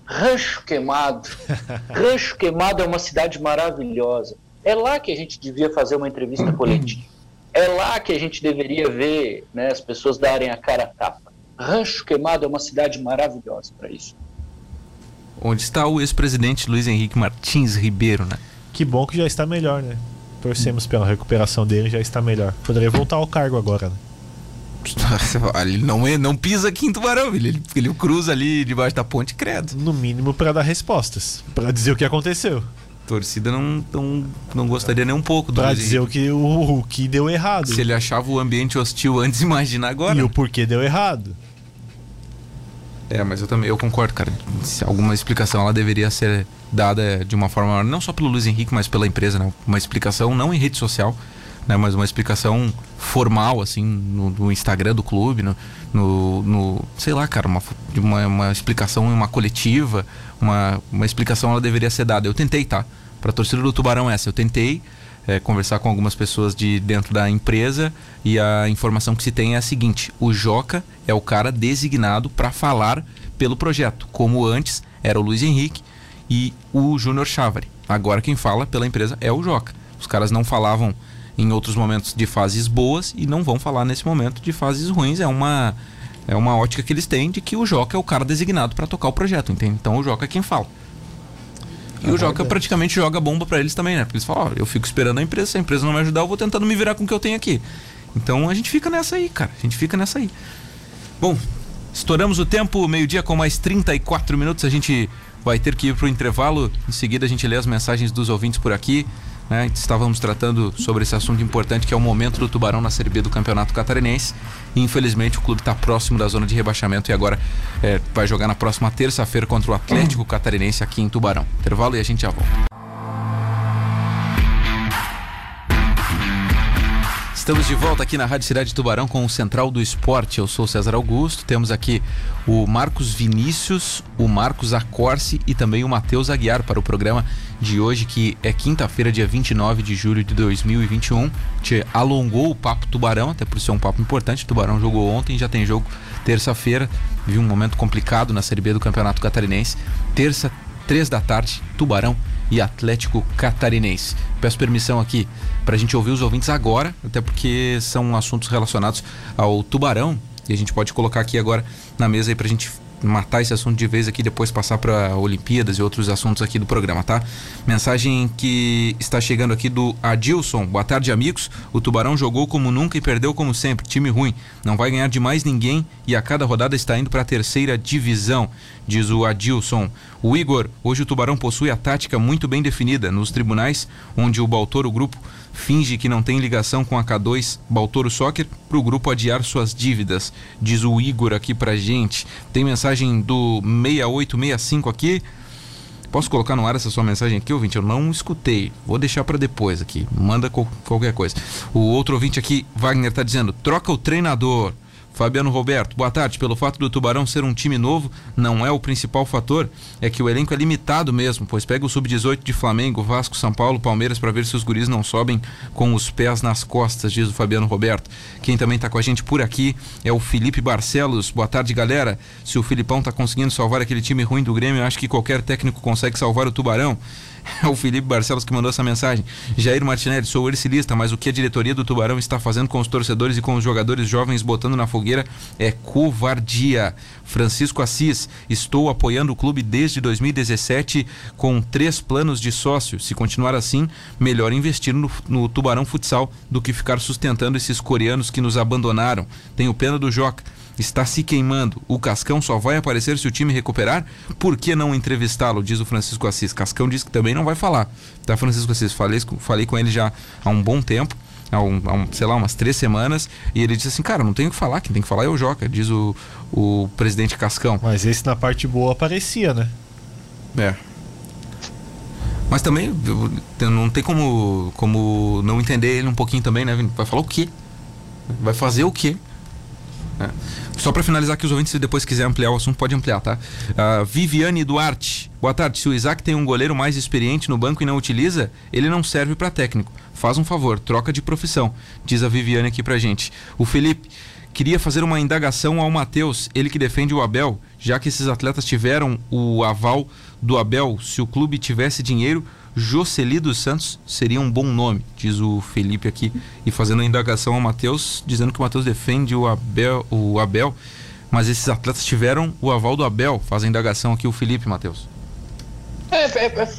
Rancho Queimado. Rancho Queimado é uma cidade maravilhosa. É lá que a gente devia fazer uma entrevista coletiva. É lá que a gente deveria ver né, as pessoas darem a cara a tapa. Rancho Queimado é uma cidade maravilhosa para isso. Onde está o ex-presidente Luiz Henrique Martins Ribeiro, né? Que bom que já está melhor, né? Torcemos pela recuperação dele, já está melhor. Poderia voltar ao cargo agora, né? Ele não, é, não pisa aqui em Tubarão, ele, ele cruza ali debaixo da ponte, credo. No mínimo para dar respostas, para dizer o que aconteceu, A torcida não, não, não gostaria nem um pouco do para Luiz dizer o que o, o que deu errado Se ele achava o ambiente hostil antes, imagina agora. e o porquê deu errado. É, mas eu também eu concordo, cara. Se alguma explicação ela deveria ser dada de uma forma não só pelo Luiz Henrique, mas pela empresa, né? Uma explicação não em rede social, né? Mas uma explicação formal, assim, no, no Instagram do clube, no, no, no- sei lá, cara, uma, uma, uma explicação em uma coletiva, uma, uma explicação ela deveria ser dada. Eu tentei, tá? Pra torcida do Tubarão essa, eu tentei é, conversar com algumas pessoas de dentro da empresa e a informação que se tem é a seguinte: o Joca é o cara designado para falar pelo projeto, como antes era o Luiz Henrique e o Júnior Chávari. Agora quem fala pela empresa é o Joca. Os caras não falavam em outros momentos de fases boas e não vão falar nesse momento de fases ruins. É uma é uma ótica que eles têm de que o Joca é o cara designado para tocar o projeto, entende? Então o Joca é quem fala. E o Joca praticamente joga bomba pra eles também, né? Porque eles falam, ó, eu fico esperando a empresa, se a empresa não me ajudar, eu vou tentando me virar com o que eu tenho aqui. Então a gente fica nessa aí, cara. A gente fica nessa aí. Bom, estouramos o tempo, meio-dia com mais 34 minutos. A gente vai ter que ir pro intervalo. Em seguida a gente lê as mensagens dos ouvintes por aqui. Né? Estávamos tratando sobre esse assunto importante que é o momento do Tubarão na Série B do Campeonato Catarinense. Infelizmente o clube está próximo da zona de rebaixamento e agora é, vai jogar na próxima terça-feira contra o Atlético Catarinense aqui em Tubarão. Intervalo e a gente já volta. Estamos de volta aqui na Rádio Cidade Tubarão com o Central do Esporte. Eu sou César Augusto. Temos aqui o Marcos Vinícius, o Marcos Acorce e também o Matheus Aguiar para o programa de hoje, que é quinta-feira, dia 29 de julho de 2021. Te alongou o papo Tubarão, até por ser um papo importante. O Tubarão jogou ontem, já tem jogo terça-feira. Viu um momento complicado na Série B do Campeonato Catarinense. Terça, três da tarde, Tubarão e Atlético Catarinense. Peço permissão aqui para a gente ouvir os ouvintes agora, até porque são assuntos relacionados ao Tubarão e a gente pode colocar aqui agora na mesa aí para a gente matar esse assunto de vez aqui depois passar para Olimpíadas e outros assuntos aqui do programa, tá? Mensagem que está chegando aqui do Adilson. Boa tarde, amigos. O Tubarão jogou como nunca e perdeu como sempre. Time ruim. Não vai ganhar de mais ninguém e a cada rodada está indo para a terceira divisão, diz o Adilson. O Igor, hoje o Tubarão possui a tática muito bem definida nos tribunais, onde o Baltoro Grupo finge que não tem ligação com a K2 Baltoro Soccer para o grupo adiar suas dívidas, diz o Igor aqui pra gente. Tem mensagem do 6865 aqui. Posso colocar no ar essa sua mensagem aqui, ouvinte? Eu não escutei. Vou deixar para depois aqui. Manda qual- qualquer coisa. O outro ouvinte aqui, Wagner, tá dizendo: troca o treinador. Fabiano Roberto, boa tarde. Pelo fato do Tubarão ser um time novo, não é o principal fator, é que o elenco é limitado mesmo, pois pega o sub-18 de Flamengo, Vasco, São Paulo, Palmeiras para ver se os guris não sobem com os pés nas costas, diz o Fabiano Roberto. Quem também tá com a gente por aqui é o Felipe Barcelos. Boa tarde, galera. Se o Filipão tá conseguindo salvar aquele time ruim do Grêmio, acho que qualquer técnico consegue salvar o Tubarão. É o Felipe Barcelos que mandou essa mensagem. Jair Martinelli, sou ercilista, mas o que a diretoria do Tubarão está fazendo com os torcedores e com os jogadores jovens botando na fogueira é covardia. Francisco Assis, estou apoiando o clube desde 2017 com três planos de sócio. Se continuar assim, melhor investir no, no Tubarão Futsal do que ficar sustentando esses coreanos que nos abandonaram. Tenho pena do Joca está se queimando. O Cascão só vai aparecer se o time recuperar. Por que não entrevistá-lo? Diz o Francisco Assis. Cascão diz que também não vai falar. Tá, Francisco Assis? Falei, falei com ele já há um bom tempo. Há, um, há um, sei lá, umas três semanas, e ele disse assim, cara, não tenho o que falar, quem tem que falar é o Joca, diz o, o presidente Cascão. Mas esse na parte boa aparecia, né? É. Mas também não tem como, como não entender ele um pouquinho também, né? Vai falar o quê? Vai fazer o quê? É. Só para finalizar aqui, os ouvintes, se depois quiser ampliar o assunto, pode ampliar, tá? Uh, Viviane Duarte. Boa tarde. Se o Isaac tem um goleiro mais experiente no banco e não utiliza, ele não serve para técnico. Faz um favor, troca de profissão, diz a Viviane aqui pra gente. O Felipe queria fazer uma indagação ao Matheus, ele que defende o Abel, já que esses atletas tiveram o aval do Abel, se o clube tivesse dinheiro, Jocely dos Santos seria um bom nome, diz o Felipe aqui. E fazendo a indagação ao Matheus, dizendo que o Matheus defende o Abel, o Abel, mas esses atletas tiveram o aval do Abel. Faz a indagação aqui o Felipe, Matheus. É, é, é,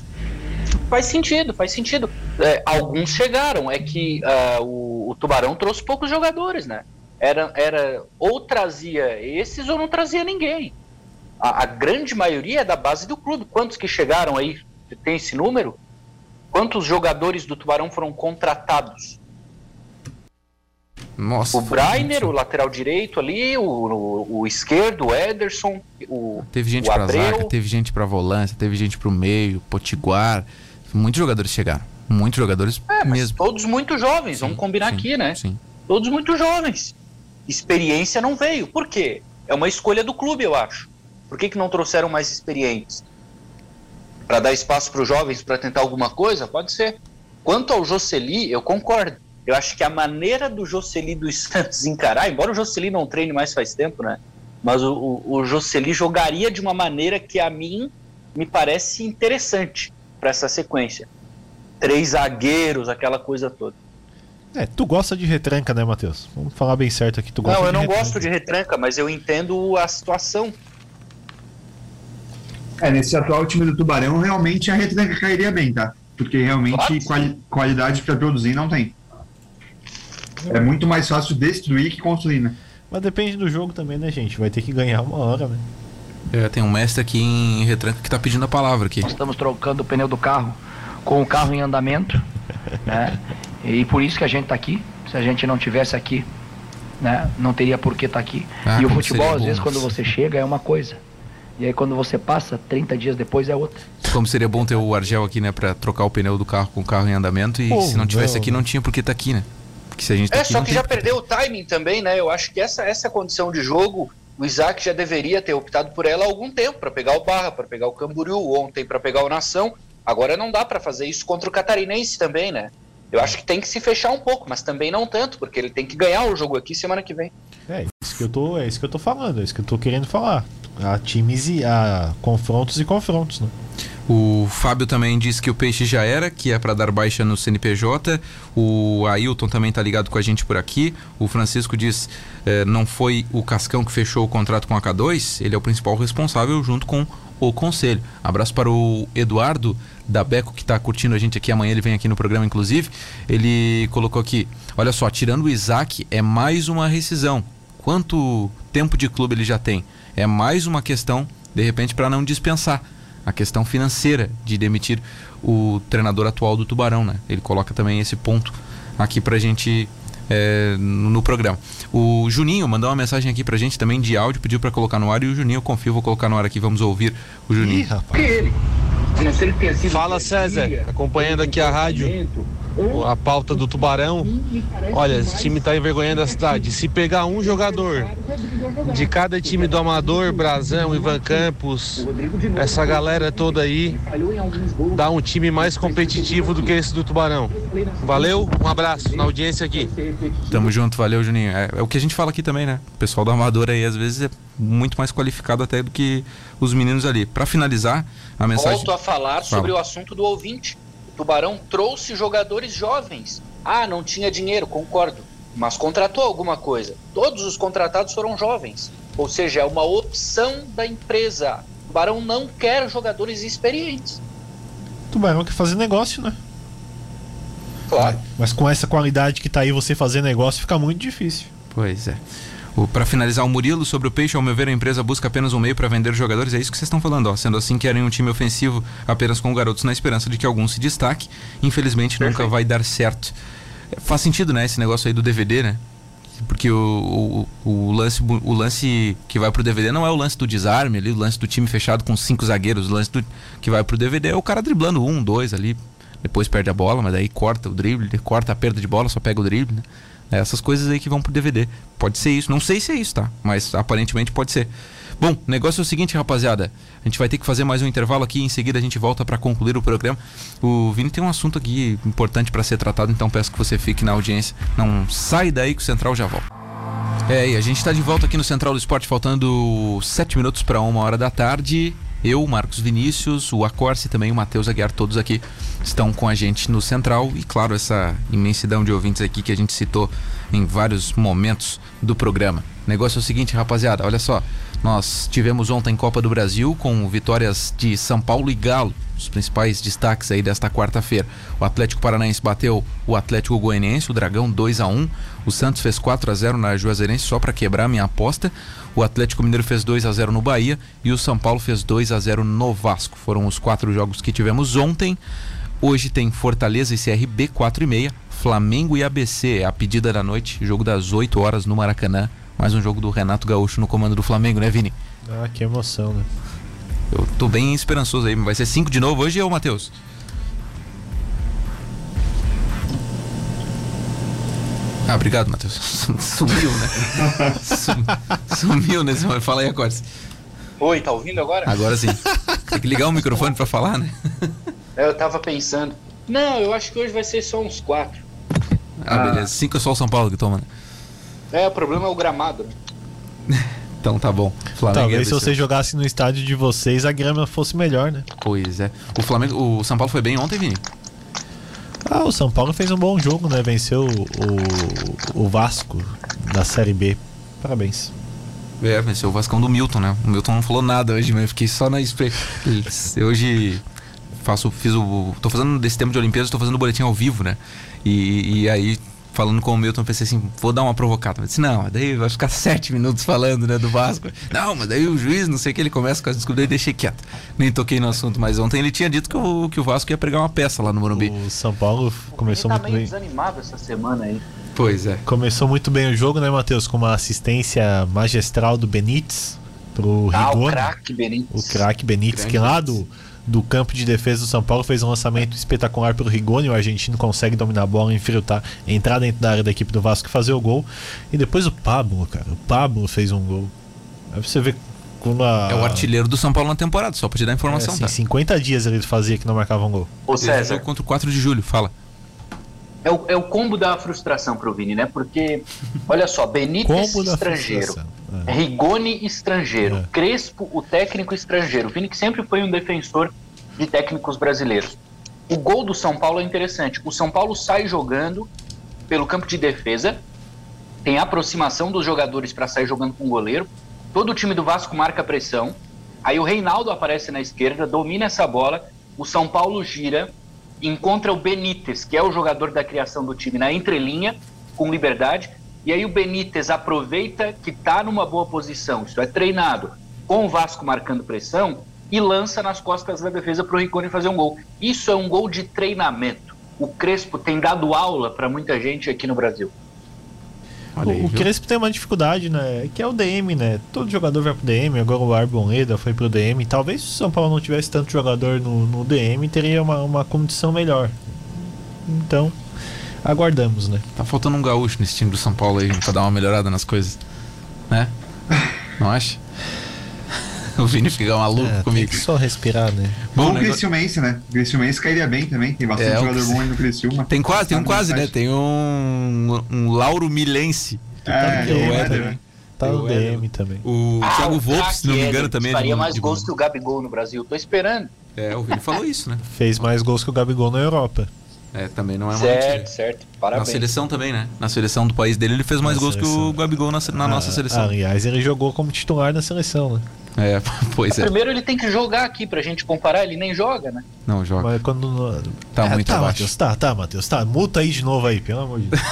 faz sentido, faz sentido. É, alguns chegaram, é que uh, o, o, Tubarão trouxe poucos jogadores, né? Era, era ou trazia esses ou não trazia ninguém a, a, grande maioria é da base do clube. Quantos que chegaram aí? Tem esse número? Quantos jogadores do Tubarão foram contratados? Nossa, o Brainer, o lateral direito ali, o, o, o esquerdo, o Ederson, o Teve gente para zaga, teve gente para volância, teve gente para o meio, Potiguar. Muitos jogadores chegaram. Muitos jogadores é, mesmo. Todos muito jovens, sim, vamos combinar sim, aqui, né? Sim. Todos muito jovens. Experiência não veio. Por quê? É uma escolha do clube, eu acho. Por que, que não trouxeram mais experientes? Para dar espaço para os jovens para tentar alguma coisa? Pode ser. Quanto ao Jocely, eu concordo. Eu acho que a maneira do Jocely dos Santos encarar, embora o Jocely não treine mais faz tempo, né? Mas o, o, o Jocely jogaria de uma maneira que a mim me parece interessante para essa sequência. Três zagueiros, aquela coisa toda. É, tu gosta de retranca, né, Matheus? Vamos falar bem certo aqui. Tu gosta não, eu não retranca. gosto de retranca, mas eu entendo a situação. É, nesse atual time do Tubarão, realmente a retranca cairia bem, tá? Porque realmente quali qualidade para produzir não tem. É muito mais fácil destruir que construir, né? Mas depende do jogo também, né, gente? Vai ter que ganhar uma hora, né? É, tem um mestre aqui em retranca que tá pedindo a palavra aqui. Nós estamos trocando o pneu do carro com o carro em andamento, né? E por isso que a gente tá aqui. Se a gente não tivesse aqui, né, não teria por que estar tá aqui. Ah, e o futebol, às vezes, quando você chega, é uma coisa. E aí quando você passa, 30 dias depois é outra. Como seria bom ter o Argel aqui, né, para trocar o pneu do carro com o carro em andamento e Pô, se não tivesse não. aqui não tinha por que estar tá aqui, né? Porque se a gente tá é, aqui, só que já perdeu o timing também, né? Eu acho que essa essa condição de jogo, o Isaac já deveria ter optado por ela há algum tempo para pegar o Barra, para pegar o Camboriú, ontem para pegar o Nação. Agora não dá para fazer isso contra o Catarinense também, né? Eu acho que tem que se fechar um pouco, mas também não tanto, porque ele tem que ganhar o jogo aqui semana que vem. É isso que eu tô, é isso que eu tô falando, é isso que eu tô querendo falar. A times e a confrontos e confrontos, né? O Fábio também disse que o Peixe já era, que é para dar baixa no CNPJ. O Ailton também está ligado com a gente por aqui. O Francisco diz eh, não foi o Cascão que fechou o contrato com a K2, ele é o principal responsável junto com o conselho. Abraço para o Eduardo da Beco que está curtindo a gente aqui. Amanhã ele vem aqui no programa, inclusive. Ele colocou aqui: olha só, tirando o Isaac, é mais uma rescisão. Quanto tempo de clube ele já tem? É mais uma questão, de repente, para não dispensar a questão financeira de demitir o treinador atual do Tubarão, né? Ele coloca também esse ponto aqui pra gente é, no programa. O Juninho mandou uma mensagem aqui pra gente também de áudio, pediu para colocar no ar e o Juninho, eu confio, vou colocar no ar aqui, vamos ouvir o Juninho. Ih, rapaz. ele? Fala César, acompanhando aqui a rádio a pauta do Tubarão. Olha, esse time está envergonhando a cidade. Se pegar um jogador de cada time do Amador, Brasão, Ivan Campos, essa galera toda aí, dá um time mais competitivo do que esse do Tubarão. Valeu, um abraço na audiência aqui. Tamo junto, valeu, Juninho. É, é o que a gente fala aqui também, né? O pessoal do Amador aí às vezes é muito mais qualificado até do que os meninos ali. Para finalizar, a mensagem. Volto a falar Fala. sobre o assunto do ouvinte. Tubarão trouxe jogadores jovens. Ah, não tinha dinheiro, concordo. Mas contratou alguma coisa. Todos os contratados foram jovens. Ou seja, é uma opção da empresa. Tubarão não quer jogadores experientes. Tubarão quer fazer negócio, né? Claro. Mas com essa qualidade que tá aí, você fazer negócio fica muito difícil. Pois é. Para finalizar, o Murilo sobre o Peixe, ao meu ver, a empresa busca apenas um meio para vender jogadores. É isso que vocês estão falando, ó. Sendo assim, querem um time ofensivo apenas com garotos na esperança de que algum se destaque. Infelizmente, Perfeito. nunca vai dar certo. Faz sentido, né? Esse negócio aí do DVD, né? Porque o, o, o, lance, o lance que vai pro DVD não é o lance do desarme ali, o lance do time fechado com cinco zagueiros. O lance do, que vai pro DVD é o cara driblando um, dois ali, depois perde a bola, mas daí corta o drible, corta a perda de bola, só pega o drible, né? É essas coisas aí que vão pro DVD. Pode ser isso. Não sei se é isso, tá? Mas aparentemente pode ser. Bom, o negócio é o seguinte, rapaziada. A gente vai ter que fazer mais um intervalo aqui. Em seguida a gente volta para concluir o programa. O Vini tem um assunto aqui importante para ser tratado, então peço que você fique na audiência. Não sai daí que o Central já volta. É, e a gente está de volta aqui no Central do Esporte, faltando sete minutos para uma hora da tarde. Eu, Marcos Vinícius, o Acorce e também o Matheus Aguiar, todos aqui estão com a gente no Central. E claro, essa imensidão de ouvintes aqui que a gente citou em vários momentos do programa. O negócio é o seguinte, rapaziada, olha só. Nós tivemos ontem Copa do Brasil com vitórias de São Paulo e Galo, os principais destaques aí desta quarta-feira. O Atlético Paranaense bateu o Atlético Goianiense, o Dragão 2 a 1. O Santos fez 4 a 0 na Juazeirense só para quebrar minha aposta. O Atlético Mineiro fez 2 a 0 no Bahia e o São Paulo fez 2 a 0 no Vasco. Foram os quatro jogos que tivemos ontem. Hoje tem Fortaleza e CRB 4 e meia, Flamengo e ABC, é a pedida da noite, jogo das 8 horas no Maracanã. Mais um jogo do Renato Gaúcho no comando do Flamengo, né, Vini? Ah, que emoção, né? Eu tô bem esperançoso aí. Vai ser 5 de novo hoje ou, Matheus? Ah, obrigado, Matheus. Sumiu, né? Sumiu nesse momento. Fala aí, Acordes. Oi, tá ouvindo agora? Agora sim. Tem que ligar o microfone pra falar, né? É, eu tava pensando. Não, eu acho que hoje vai ser só uns quatro. Ah, ah. beleza. Cinco é só o São Paulo que toma, né? É, o problema é o gramado. Então tá bom. Flamengo Talvez se você jogasse no estádio de vocês, a grama fosse melhor, né? Pois é. O Flamengo, o São Paulo foi bem ontem, Vini? Ah, o São Paulo fez um bom jogo, né? Venceu o, o Vasco da Série B. Parabéns. É, venceu o Vascão do Milton, né? O Milton não falou nada hoje, mas eu fiquei só na Hoje faço, fiz o. tô fazendo desse tempo de Olimpíadas, tô fazendo o boletim ao vivo, né? E, e aí falando com o Milton, eu pensei assim, vou dar uma provocada. Eu disse, não, daí vai ficar sete minutos falando, né, do Vasco. Não, mas daí o juiz, não sei o que, ele começa com as descobertas e deixei quieto. Nem toquei no assunto, mas ontem ele tinha dito que o, que o Vasco ia pregar uma peça lá no Morumbi. O São Paulo começou tá muito meio bem. desanimado essa semana aí. Pois é. Começou muito bem o jogo, né, Matheus? Com uma assistência magistral do Benítez pro ah, Rigoni. o craque Benítez. O craque Benítez, que lá do do campo de defesa do São Paulo fez um lançamento espetacular pelo Rigoni. O argentino consegue dominar a bola, infiltrar, entrar dentro da área da equipe do Vasco e fazer o gol. E depois o Pablo, cara. O Pablo fez um gol. Aí você vê como a... É o artilheiro do São Paulo na temporada, só pra te dar informação. É, assim, tá? 50 dias ele fazia que não marcava um gol. Ô César. contra o 4 de julho, fala. É o, é o combo da frustração pro Vini, né? Porque, olha só, Benítez estrangeiro, é. Rigoni estrangeiro, é. Crespo, o técnico estrangeiro. O Vini que sempre foi um defensor de técnicos brasileiros. O gol do São Paulo é interessante. O São Paulo sai jogando pelo campo de defesa, tem aproximação dos jogadores para sair jogando com o goleiro. Todo o time do Vasco marca pressão. Aí o Reinaldo aparece na esquerda, domina essa bola. O São Paulo gira encontra o Benítez, que é o jogador da criação do time, na entrelinha, com liberdade. E aí o Benítez aproveita que está numa boa posição, isso é treinado, com o Vasco marcando pressão, e lança nas costas da defesa para o Ricone fazer um gol. Isso é um gol de treinamento. O Crespo tem dado aula para muita gente aqui no Brasil. Aí, o, Crespo tem uma dificuldade, né? Que é o DM, né? Todo jogador vai pro DM, agora o Arboneda foi pro DM. Talvez se o São Paulo não tivesse tanto jogador no, no DM, teria uma, uma condição melhor. Então, aguardamos, né? Tá faltando um gaúcho nesse time do São Paulo aí pra dar uma melhorada nas coisas. Né? Não acha? o Vini fica maluco é, comigo. Tem que só respirar, né? Bom, o Criciumense, né? O Criciumense cairia bem também. Tem bastante é, jogador bom aí no Criciúma. Tem quase, tem um quase, né? Tem um, um Lauro Milense. É, tá no DM, é, também. Tá no DM também. O ah, Thiago Volpe, se não me engano, também. É faria mais gols que o Gabigol no Brasil. Tô esperando. É, o Vini falou isso, né? Fez mais gols que o Gabigol na Europa. É, também não é uma Certo, mentira. certo. Parabéns. Na seleção também, né? Na seleção do país dele, ele fez mais na gols seleção. que o Gabigol na, na ah, nossa seleção. Aliás, ele jogou como titular na seleção, né? É, pois é. Primeiro ele tem que jogar aqui pra gente comparar, ele nem joga, né? Não joga. Mas quando. Tá é, muito tá, abaixo. Matheus, tá, tá, Matheus, tá. Multa aí de novo aí, pelo amor de Deus.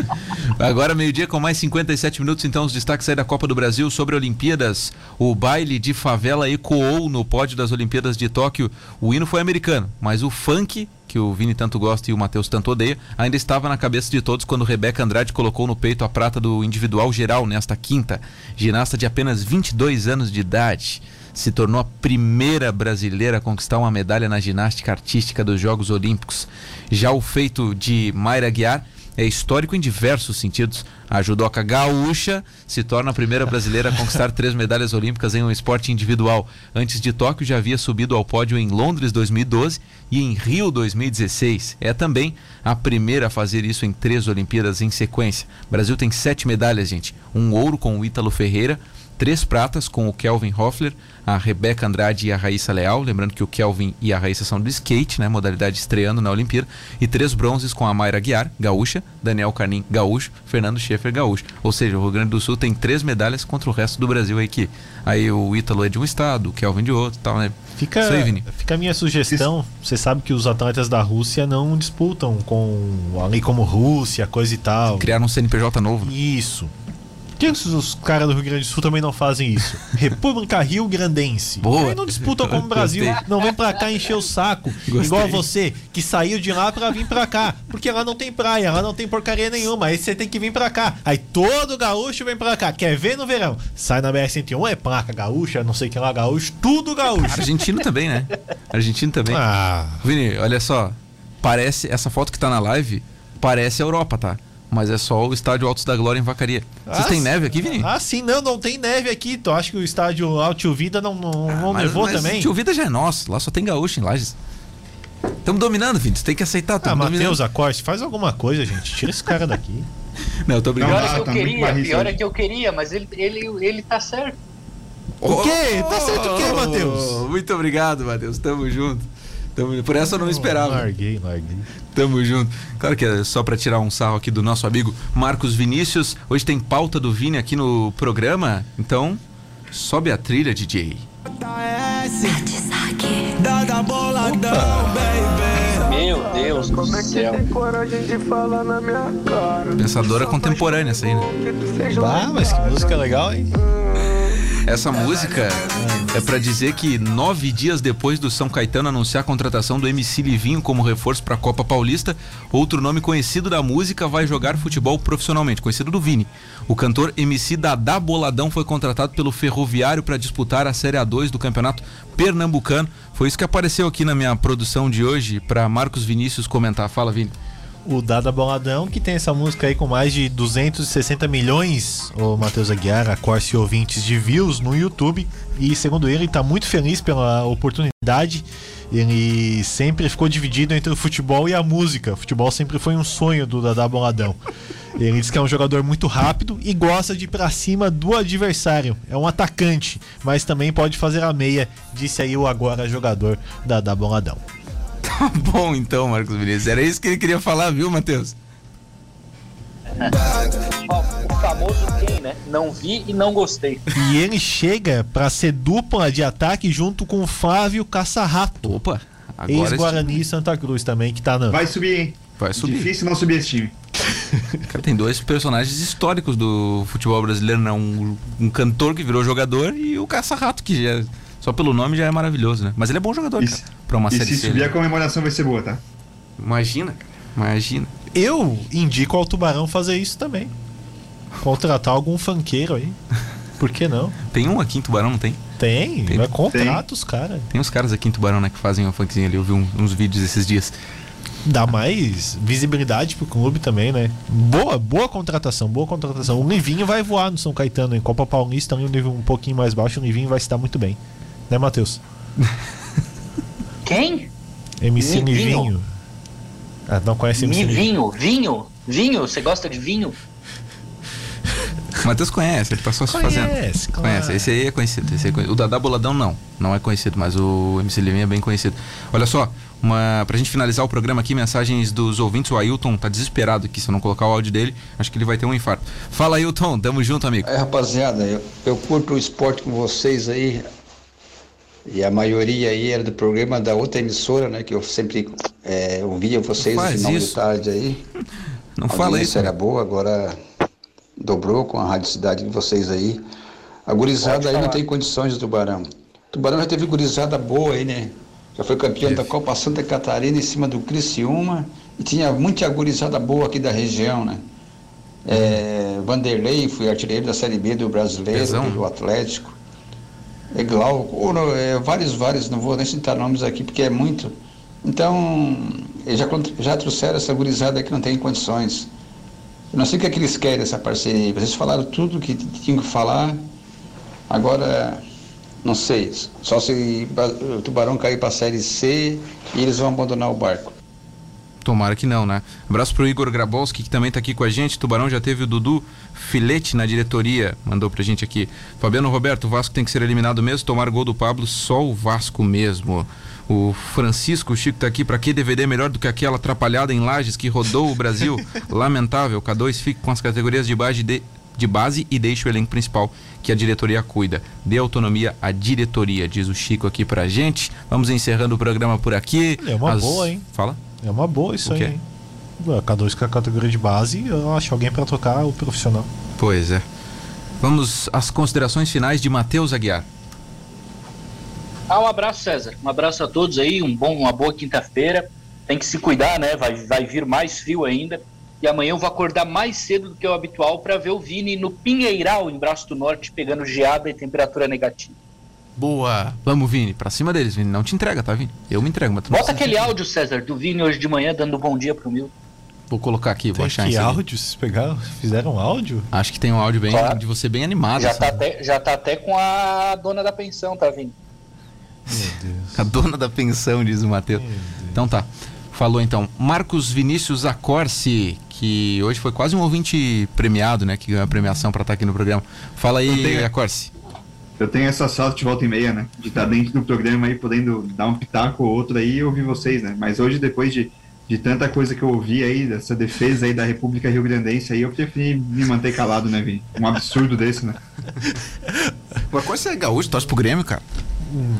Agora, meio-dia, com mais 57 minutos, então, os destaques aí da Copa do Brasil sobre Olimpíadas. O baile de favela ecoou no pódio das Olimpíadas de Tóquio. O hino foi americano, mas o funk, que o Vini tanto gosta e o Matheus tanto odeia, ainda estava na cabeça de todos quando Rebeca Andrade colocou no peito a prata do individual geral nesta quinta. Ginasta de apenas 22 anos de idade. Se tornou a primeira brasileira a conquistar uma medalha na ginástica artística dos Jogos Olímpicos. Já o feito de Mayra Guiar é histórico em diversos sentidos. A judoca gaúcha se torna a primeira brasileira a conquistar três medalhas olímpicas em um esporte individual. Antes de Tóquio, já havia subido ao pódio em Londres 2012 e em Rio 2016. É também a primeira a fazer isso em três Olimpíadas em sequência. O Brasil tem sete medalhas, gente. Um ouro com o Ítalo Ferreira, três pratas com o Kelvin Hoffler, a Rebeca Andrade e a Raíssa Leal, lembrando que o Kelvin e a Raíssa são do skate, né, modalidade estreando na Olimpíada, e três bronzes com a Mayra Guiar, gaúcha, Daniel Carnim, gaúcho, Fernando Schaefer, gaúcho. Ou seja, o Rio Grande do Sul tem três medalhas contra o resto do Brasil aí que aí o Ítalo é de um estado, o Kelvin de outro, tal, né? Fica, aí, Vini. fica a minha sugestão. Você sabe que os atletas da Rússia não disputam com ali como Rússia, coisa e tal. Criaram um CNPJ novo. né? Isso. Por que os, caras do Rio Grande do Sul também não fazem isso? República Rio Grandense. Boa. Aí não disputam como o Brasil. Não vem pra cá encher o saco. Gostei. Igual você, que saiu de lá pra vir pra cá. Porque lá não tem praia, lá não tem porcaria nenhuma. Aí você tem que vir pra cá. Aí todo gaúcho vem pra cá. Quer ver no verão? Sai na BR-101, é placa gaúcha, não sei o que lá, gaúcho. Tudo gaúcho. Argentino também, né? Argentino também. Ah, Vini, olha só. Parece. Essa foto que tá na live parece a Europa, tá? Mas é só o estádio Altos da Glória em Vacaria. Vocês Ah, têm neve aqui, Vini? Ah, sim, não, não tem neve aqui. Tu acha que o estádio Alto Vida não, não, não mas, nevou mas também? Tio Vida já é nosso. Lá só tem gaúcho em Lages. Estamos dominando, Vini. Você tem que aceitar. Ah, Matheus. Acorte, faz alguma coisa, gente. Tira esse cara daqui. Não, eu tô brincando. Pior Ah, é que eu tá muito queria, pior é que eu queria, mas ele, ele, ele tá certo. O quê? Tá certo o quê, Matheus? Muito obrigado, Matheus. Tamo junto. Tamo- Por essa eu não esperava. Larguei, larguei. Tamo junto. Claro que é só pra tirar um sarro aqui do nosso amigo Marcos Vinícius. Hoje tem pauta do Vini aqui no programa. Então, sobe a trilha, DJ. Meu Deus do céu. Pensadora contemporânea essa aí, né? Ah, mas que música legal, hein? Essa música é pra dizer que nove dias depois do São Caetano anunciar a contratação do MC Livinho como reforço pra Copa Paulista, outro nome conhecido da música vai jogar futebol profissionalmente, conhecido do Vini. O cantor MC Dadá Boladão foi contratado pelo Ferroviário pra disputar a Série A2 do Campeonato Pernambucano. Foi isso que apareceu aqui na minha produção de hoje pra Marcos Vinícius comentar. Fala, Vini. O Dada Boladão, que tem essa música aí com mais de 260 milhões, o Matheus Aguiar, a Corse ouvintes de views no YouTube. E segundo ele, tá muito feliz pela oportunidade. Ele sempre ficou dividido entre o futebol e a música. O futebol sempre foi um sonho do Dada Boladão. Ele diz que é um jogador muito rápido e gosta de ir pra cima do adversário. É um atacante, mas também pode fazer a meia, disse aí o agora jogador Dada Boladão. Tá bom então, Marcos Vinícius. Era isso que ele queria falar, viu, Matheus? O famoso quem, né? Não vi e não gostei. E ele chega pra ser dupla de ataque junto com o Flávio Caçarrato, Opa, ex-Guarani e Santa Cruz também, que tá na. Vai subir, hein? vai subir. Difícil não subir esse time. Cara, tem dois personagens históricos do futebol brasileiro, né? Um, um cantor que virou jogador e o Caça-Rato, que já, só pelo nome já é maravilhoso, né? Mas ele é bom jogador, E cara, pra uma e série se C. subir né? a comemoração vai ser boa, tá? Imagina, cara, imagina. Eu indico ao Tubarão fazer isso também. Contratar algum funkeiro aí. Por que não? Tem um aqui em Tubarão, não tem? Tem, Tem. vai contrata os caras. Tem uns caras aqui em Tubarão, né, que fazem um funkzinho ali. Eu vi um- uns vídeos esses dias. Dá mais visibilidade pro clube também, né? Boa, boa contratação, boa contratação. O Livinho vai voar no São Caetano, em Copa Paulista, um nível um pouquinho mais baixo, o Livinho vai se dar muito bem. Né, Matheus? Quem? MC Livinho? Livinho. Ah, não conhece MC Mi Livinho? vinho, vinho, vinho. Você gosta de vinho? Matheus conhece, ele tá só se fazendo. Conhece, claro. Conhece, esse aí é conhecido, esse aí é conhecido. O Dadá Boladão não, não é conhecido, mas o MC Livinho é bem conhecido. Olha só, Uma, pra gente finalizar o programa aqui, mensagens dos ouvintes. O Ailton tá desesperado aqui, se eu não colocar o áudio dele, acho que ele vai ter um infarto. Fala, Ailton, tamo junto, amigo. É, rapaziada, eu, eu curto o esporte com vocês aí. E a maioria aí era do programa da outra emissora, né? Que eu sempre é, ouvia vocês no final isso. de tarde aí. Não a fala isso. era boa, agora dobrou com a Rádio Cidade de vocês aí. A gurizada aí não tem condições do Tubarão. O Tubarão já teve gurizada boa aí, né? Já foi campeão da Copa Santa Catarina em cima do Criciúma e tinha muita gurizada boa aqui da região, né? É, Vanderlei foi artilheiro da Série B do Brasileiro, do Atlético. É Glauco, é, vários, vários, não vou nem citar nomes aqui porque é muito. Então, já, já trouxeram essa gurizada que não tem condições. Eu não sei o que, é que eles querem essa parceria. Vocês falaram tudo que tinham que falar. Agora, não sei, só se o Tubarão cair para a Série C e eles vão abandonar o barco. Tomara que não, né? Abraço pro Igor Grabowski, que também tá aqui com a gente. Tubarão já teve o Dudu Filete na diretoria, mandou pra gente aqui. Fabiano Roberto, o Vasco tem que ser eliminado mesmo. Tomar gol do Pablo, só o Vasco mesmo. O Francisco o Chico tá aqui. Pra que DVD melhor do que aquela atrapalhada em Lages que rodou o Brasil? Lamentável. K2 fique com as categorias de base, de, de base e deixe o elenco principal que a diretoria cuida. Dê autonomia à diretoria, diz o Chico aqui pra gente. Vamos encerrando o programa por aqui. É uma As... boa, hein? Fala. É uma boa isso aí, hein? K2 com a categoria de base, eu acho alguém para tocar o profissional. Pois é. Vamos às considerações finais de Matheus Aguiar. Ah, um abraço, César. Um abraço a todos aí, um bom, uma boa quinta-feira. Tem que se cuidar, né? Vai, vai vir mais frio ainda. E amanhã eu vou acordar mais cedo do que o habitual para ver o Vini no Pinheiral, em Braço do Norte, pegando geada e temperatura negativa. Boa! Vamos, Vini, pra cima deles, Vini. Não te entrega, tá, Vini? Eu me entrego, mas tu Bota aquele áudio, César, do Vini hoje de manhã dando bom dia pro Mil. Vou colocar aqui, vou achar que áudio? Vocês pegaram, fizeram um áudio? Acho que tem um áudio bem claro. de você bem animado. Já tá, até, já tá até com a dona da pensão, tá, Vini? Meu Deus. A dona da pensão, diz o Matheus. Então tá. Falou então. Marcos Vinícius Acorce, que hoje foi quase um ouvinte premiado, né? Que ganhou a premiação para estar tá aqui no programa. Fala aí, Acorce. Eu tenho essa sorte de volta e meia, né? De estar dentro do programa aí, podendo dar um pitaco ou outro aí e ouvir vocês, né? Mas hoje, depois de, de tanta coisa que eu ouvi aí, dessa defesa aí da República Rio Grandense aí, eu preferi me manter calado, né, Vini? Um absurdo desse, né? Mas qual é gaúcho? Torce pro Grêmio, cara?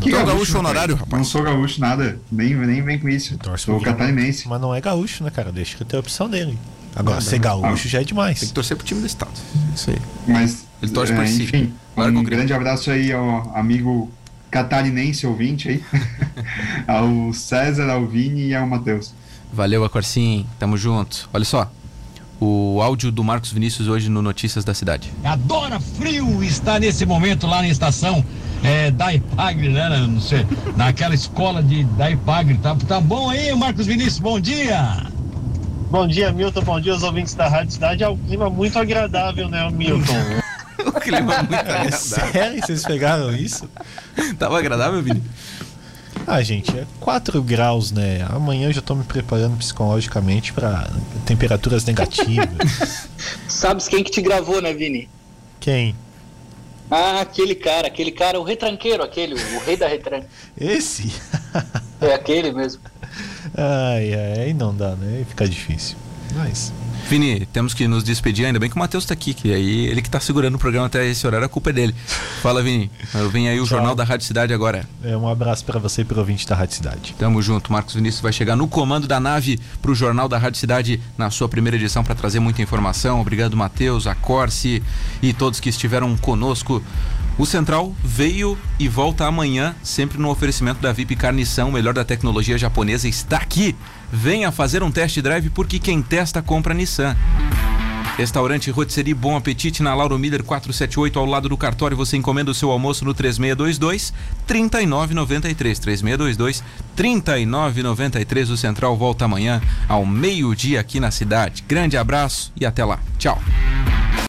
Que gaúcho, gaúcho honorário, rapaz. Não sou gaúcho nada, nem, nem vem com isso. Sou catarinense. Mas não é gaúcho, né, cara? Deixa que ter a opção dele. Agora, ser gaúcho ah. já é demais. Tem que torcer pro time do estado. Isso aí. Mas, Ele torce é, por si. Enfim, um grande abraço aí ao amigo catarinense ouvinte aí. ao César, ao Vini e ao Matheus. Valeu, Acorcim. Tamo junto. Olha só, o áudio do Marcos Vinícius hoje no Notícias da Cidade. Adora frio está nesse momento lá na estação é, da Ipagre, né? Não sei, naquela escola de da Ipagre. Tá, tá bom aí, Marcos Vinícius? Bom dia! Bom dia, Milton. Bom dia aos ouvintes da Rádio Cidade. É um clima muito agradável, né, Milton? o clima muito agradável. Sério? Vocês pegaram isso? Tava agradável, Vini? Ah, gente, é 4 graus, né? Amanhã eu já tô me preparando psicologicamente para temperaturas negativas. Sabes quem que te gravou, né, Vini? Quem? Ah, aquele cara, aquele cara, o retranqueiro, aquele, o rei da retranca. Esse? é aquele mesmo. Ai, ai, não dá, né? Fica difícil. Mas. Vini, temos que nos despedir, ainda bem que o Matheus está aqui, que aí ele que está segurando o programa até esse horário, a culpa é dele. Fala, Vini. Vem aí o Tchau. Jornal da Rádio Cidade agora. É, um abraço para você e para o ouvinte da Rádio Cidade. Tamo junto. Marcos Vinícius vai chegar no comando da nave para o Jornal da Rádio Cidade na sua primeira edição para trazer muita informação. Obrigado, Matheus, a Corse e todos que estiveram conosco. O Central veio e volta amanhã, sempre no oferecimento da VIP Carnição, melhor da tecnologia japonesa, está aqui. Venha fazer um test drive porque quem testa compra Nissan. Restaurante Rotisserie Bom Apetite na Lauro Miller 478 ao lado do cartório. Você encomenda o seu almoço no 3622 3993. 3622 3993. O Central volta amanhã ao meio-dia aqui na cidade. Grande abraço e até lá. Tchau.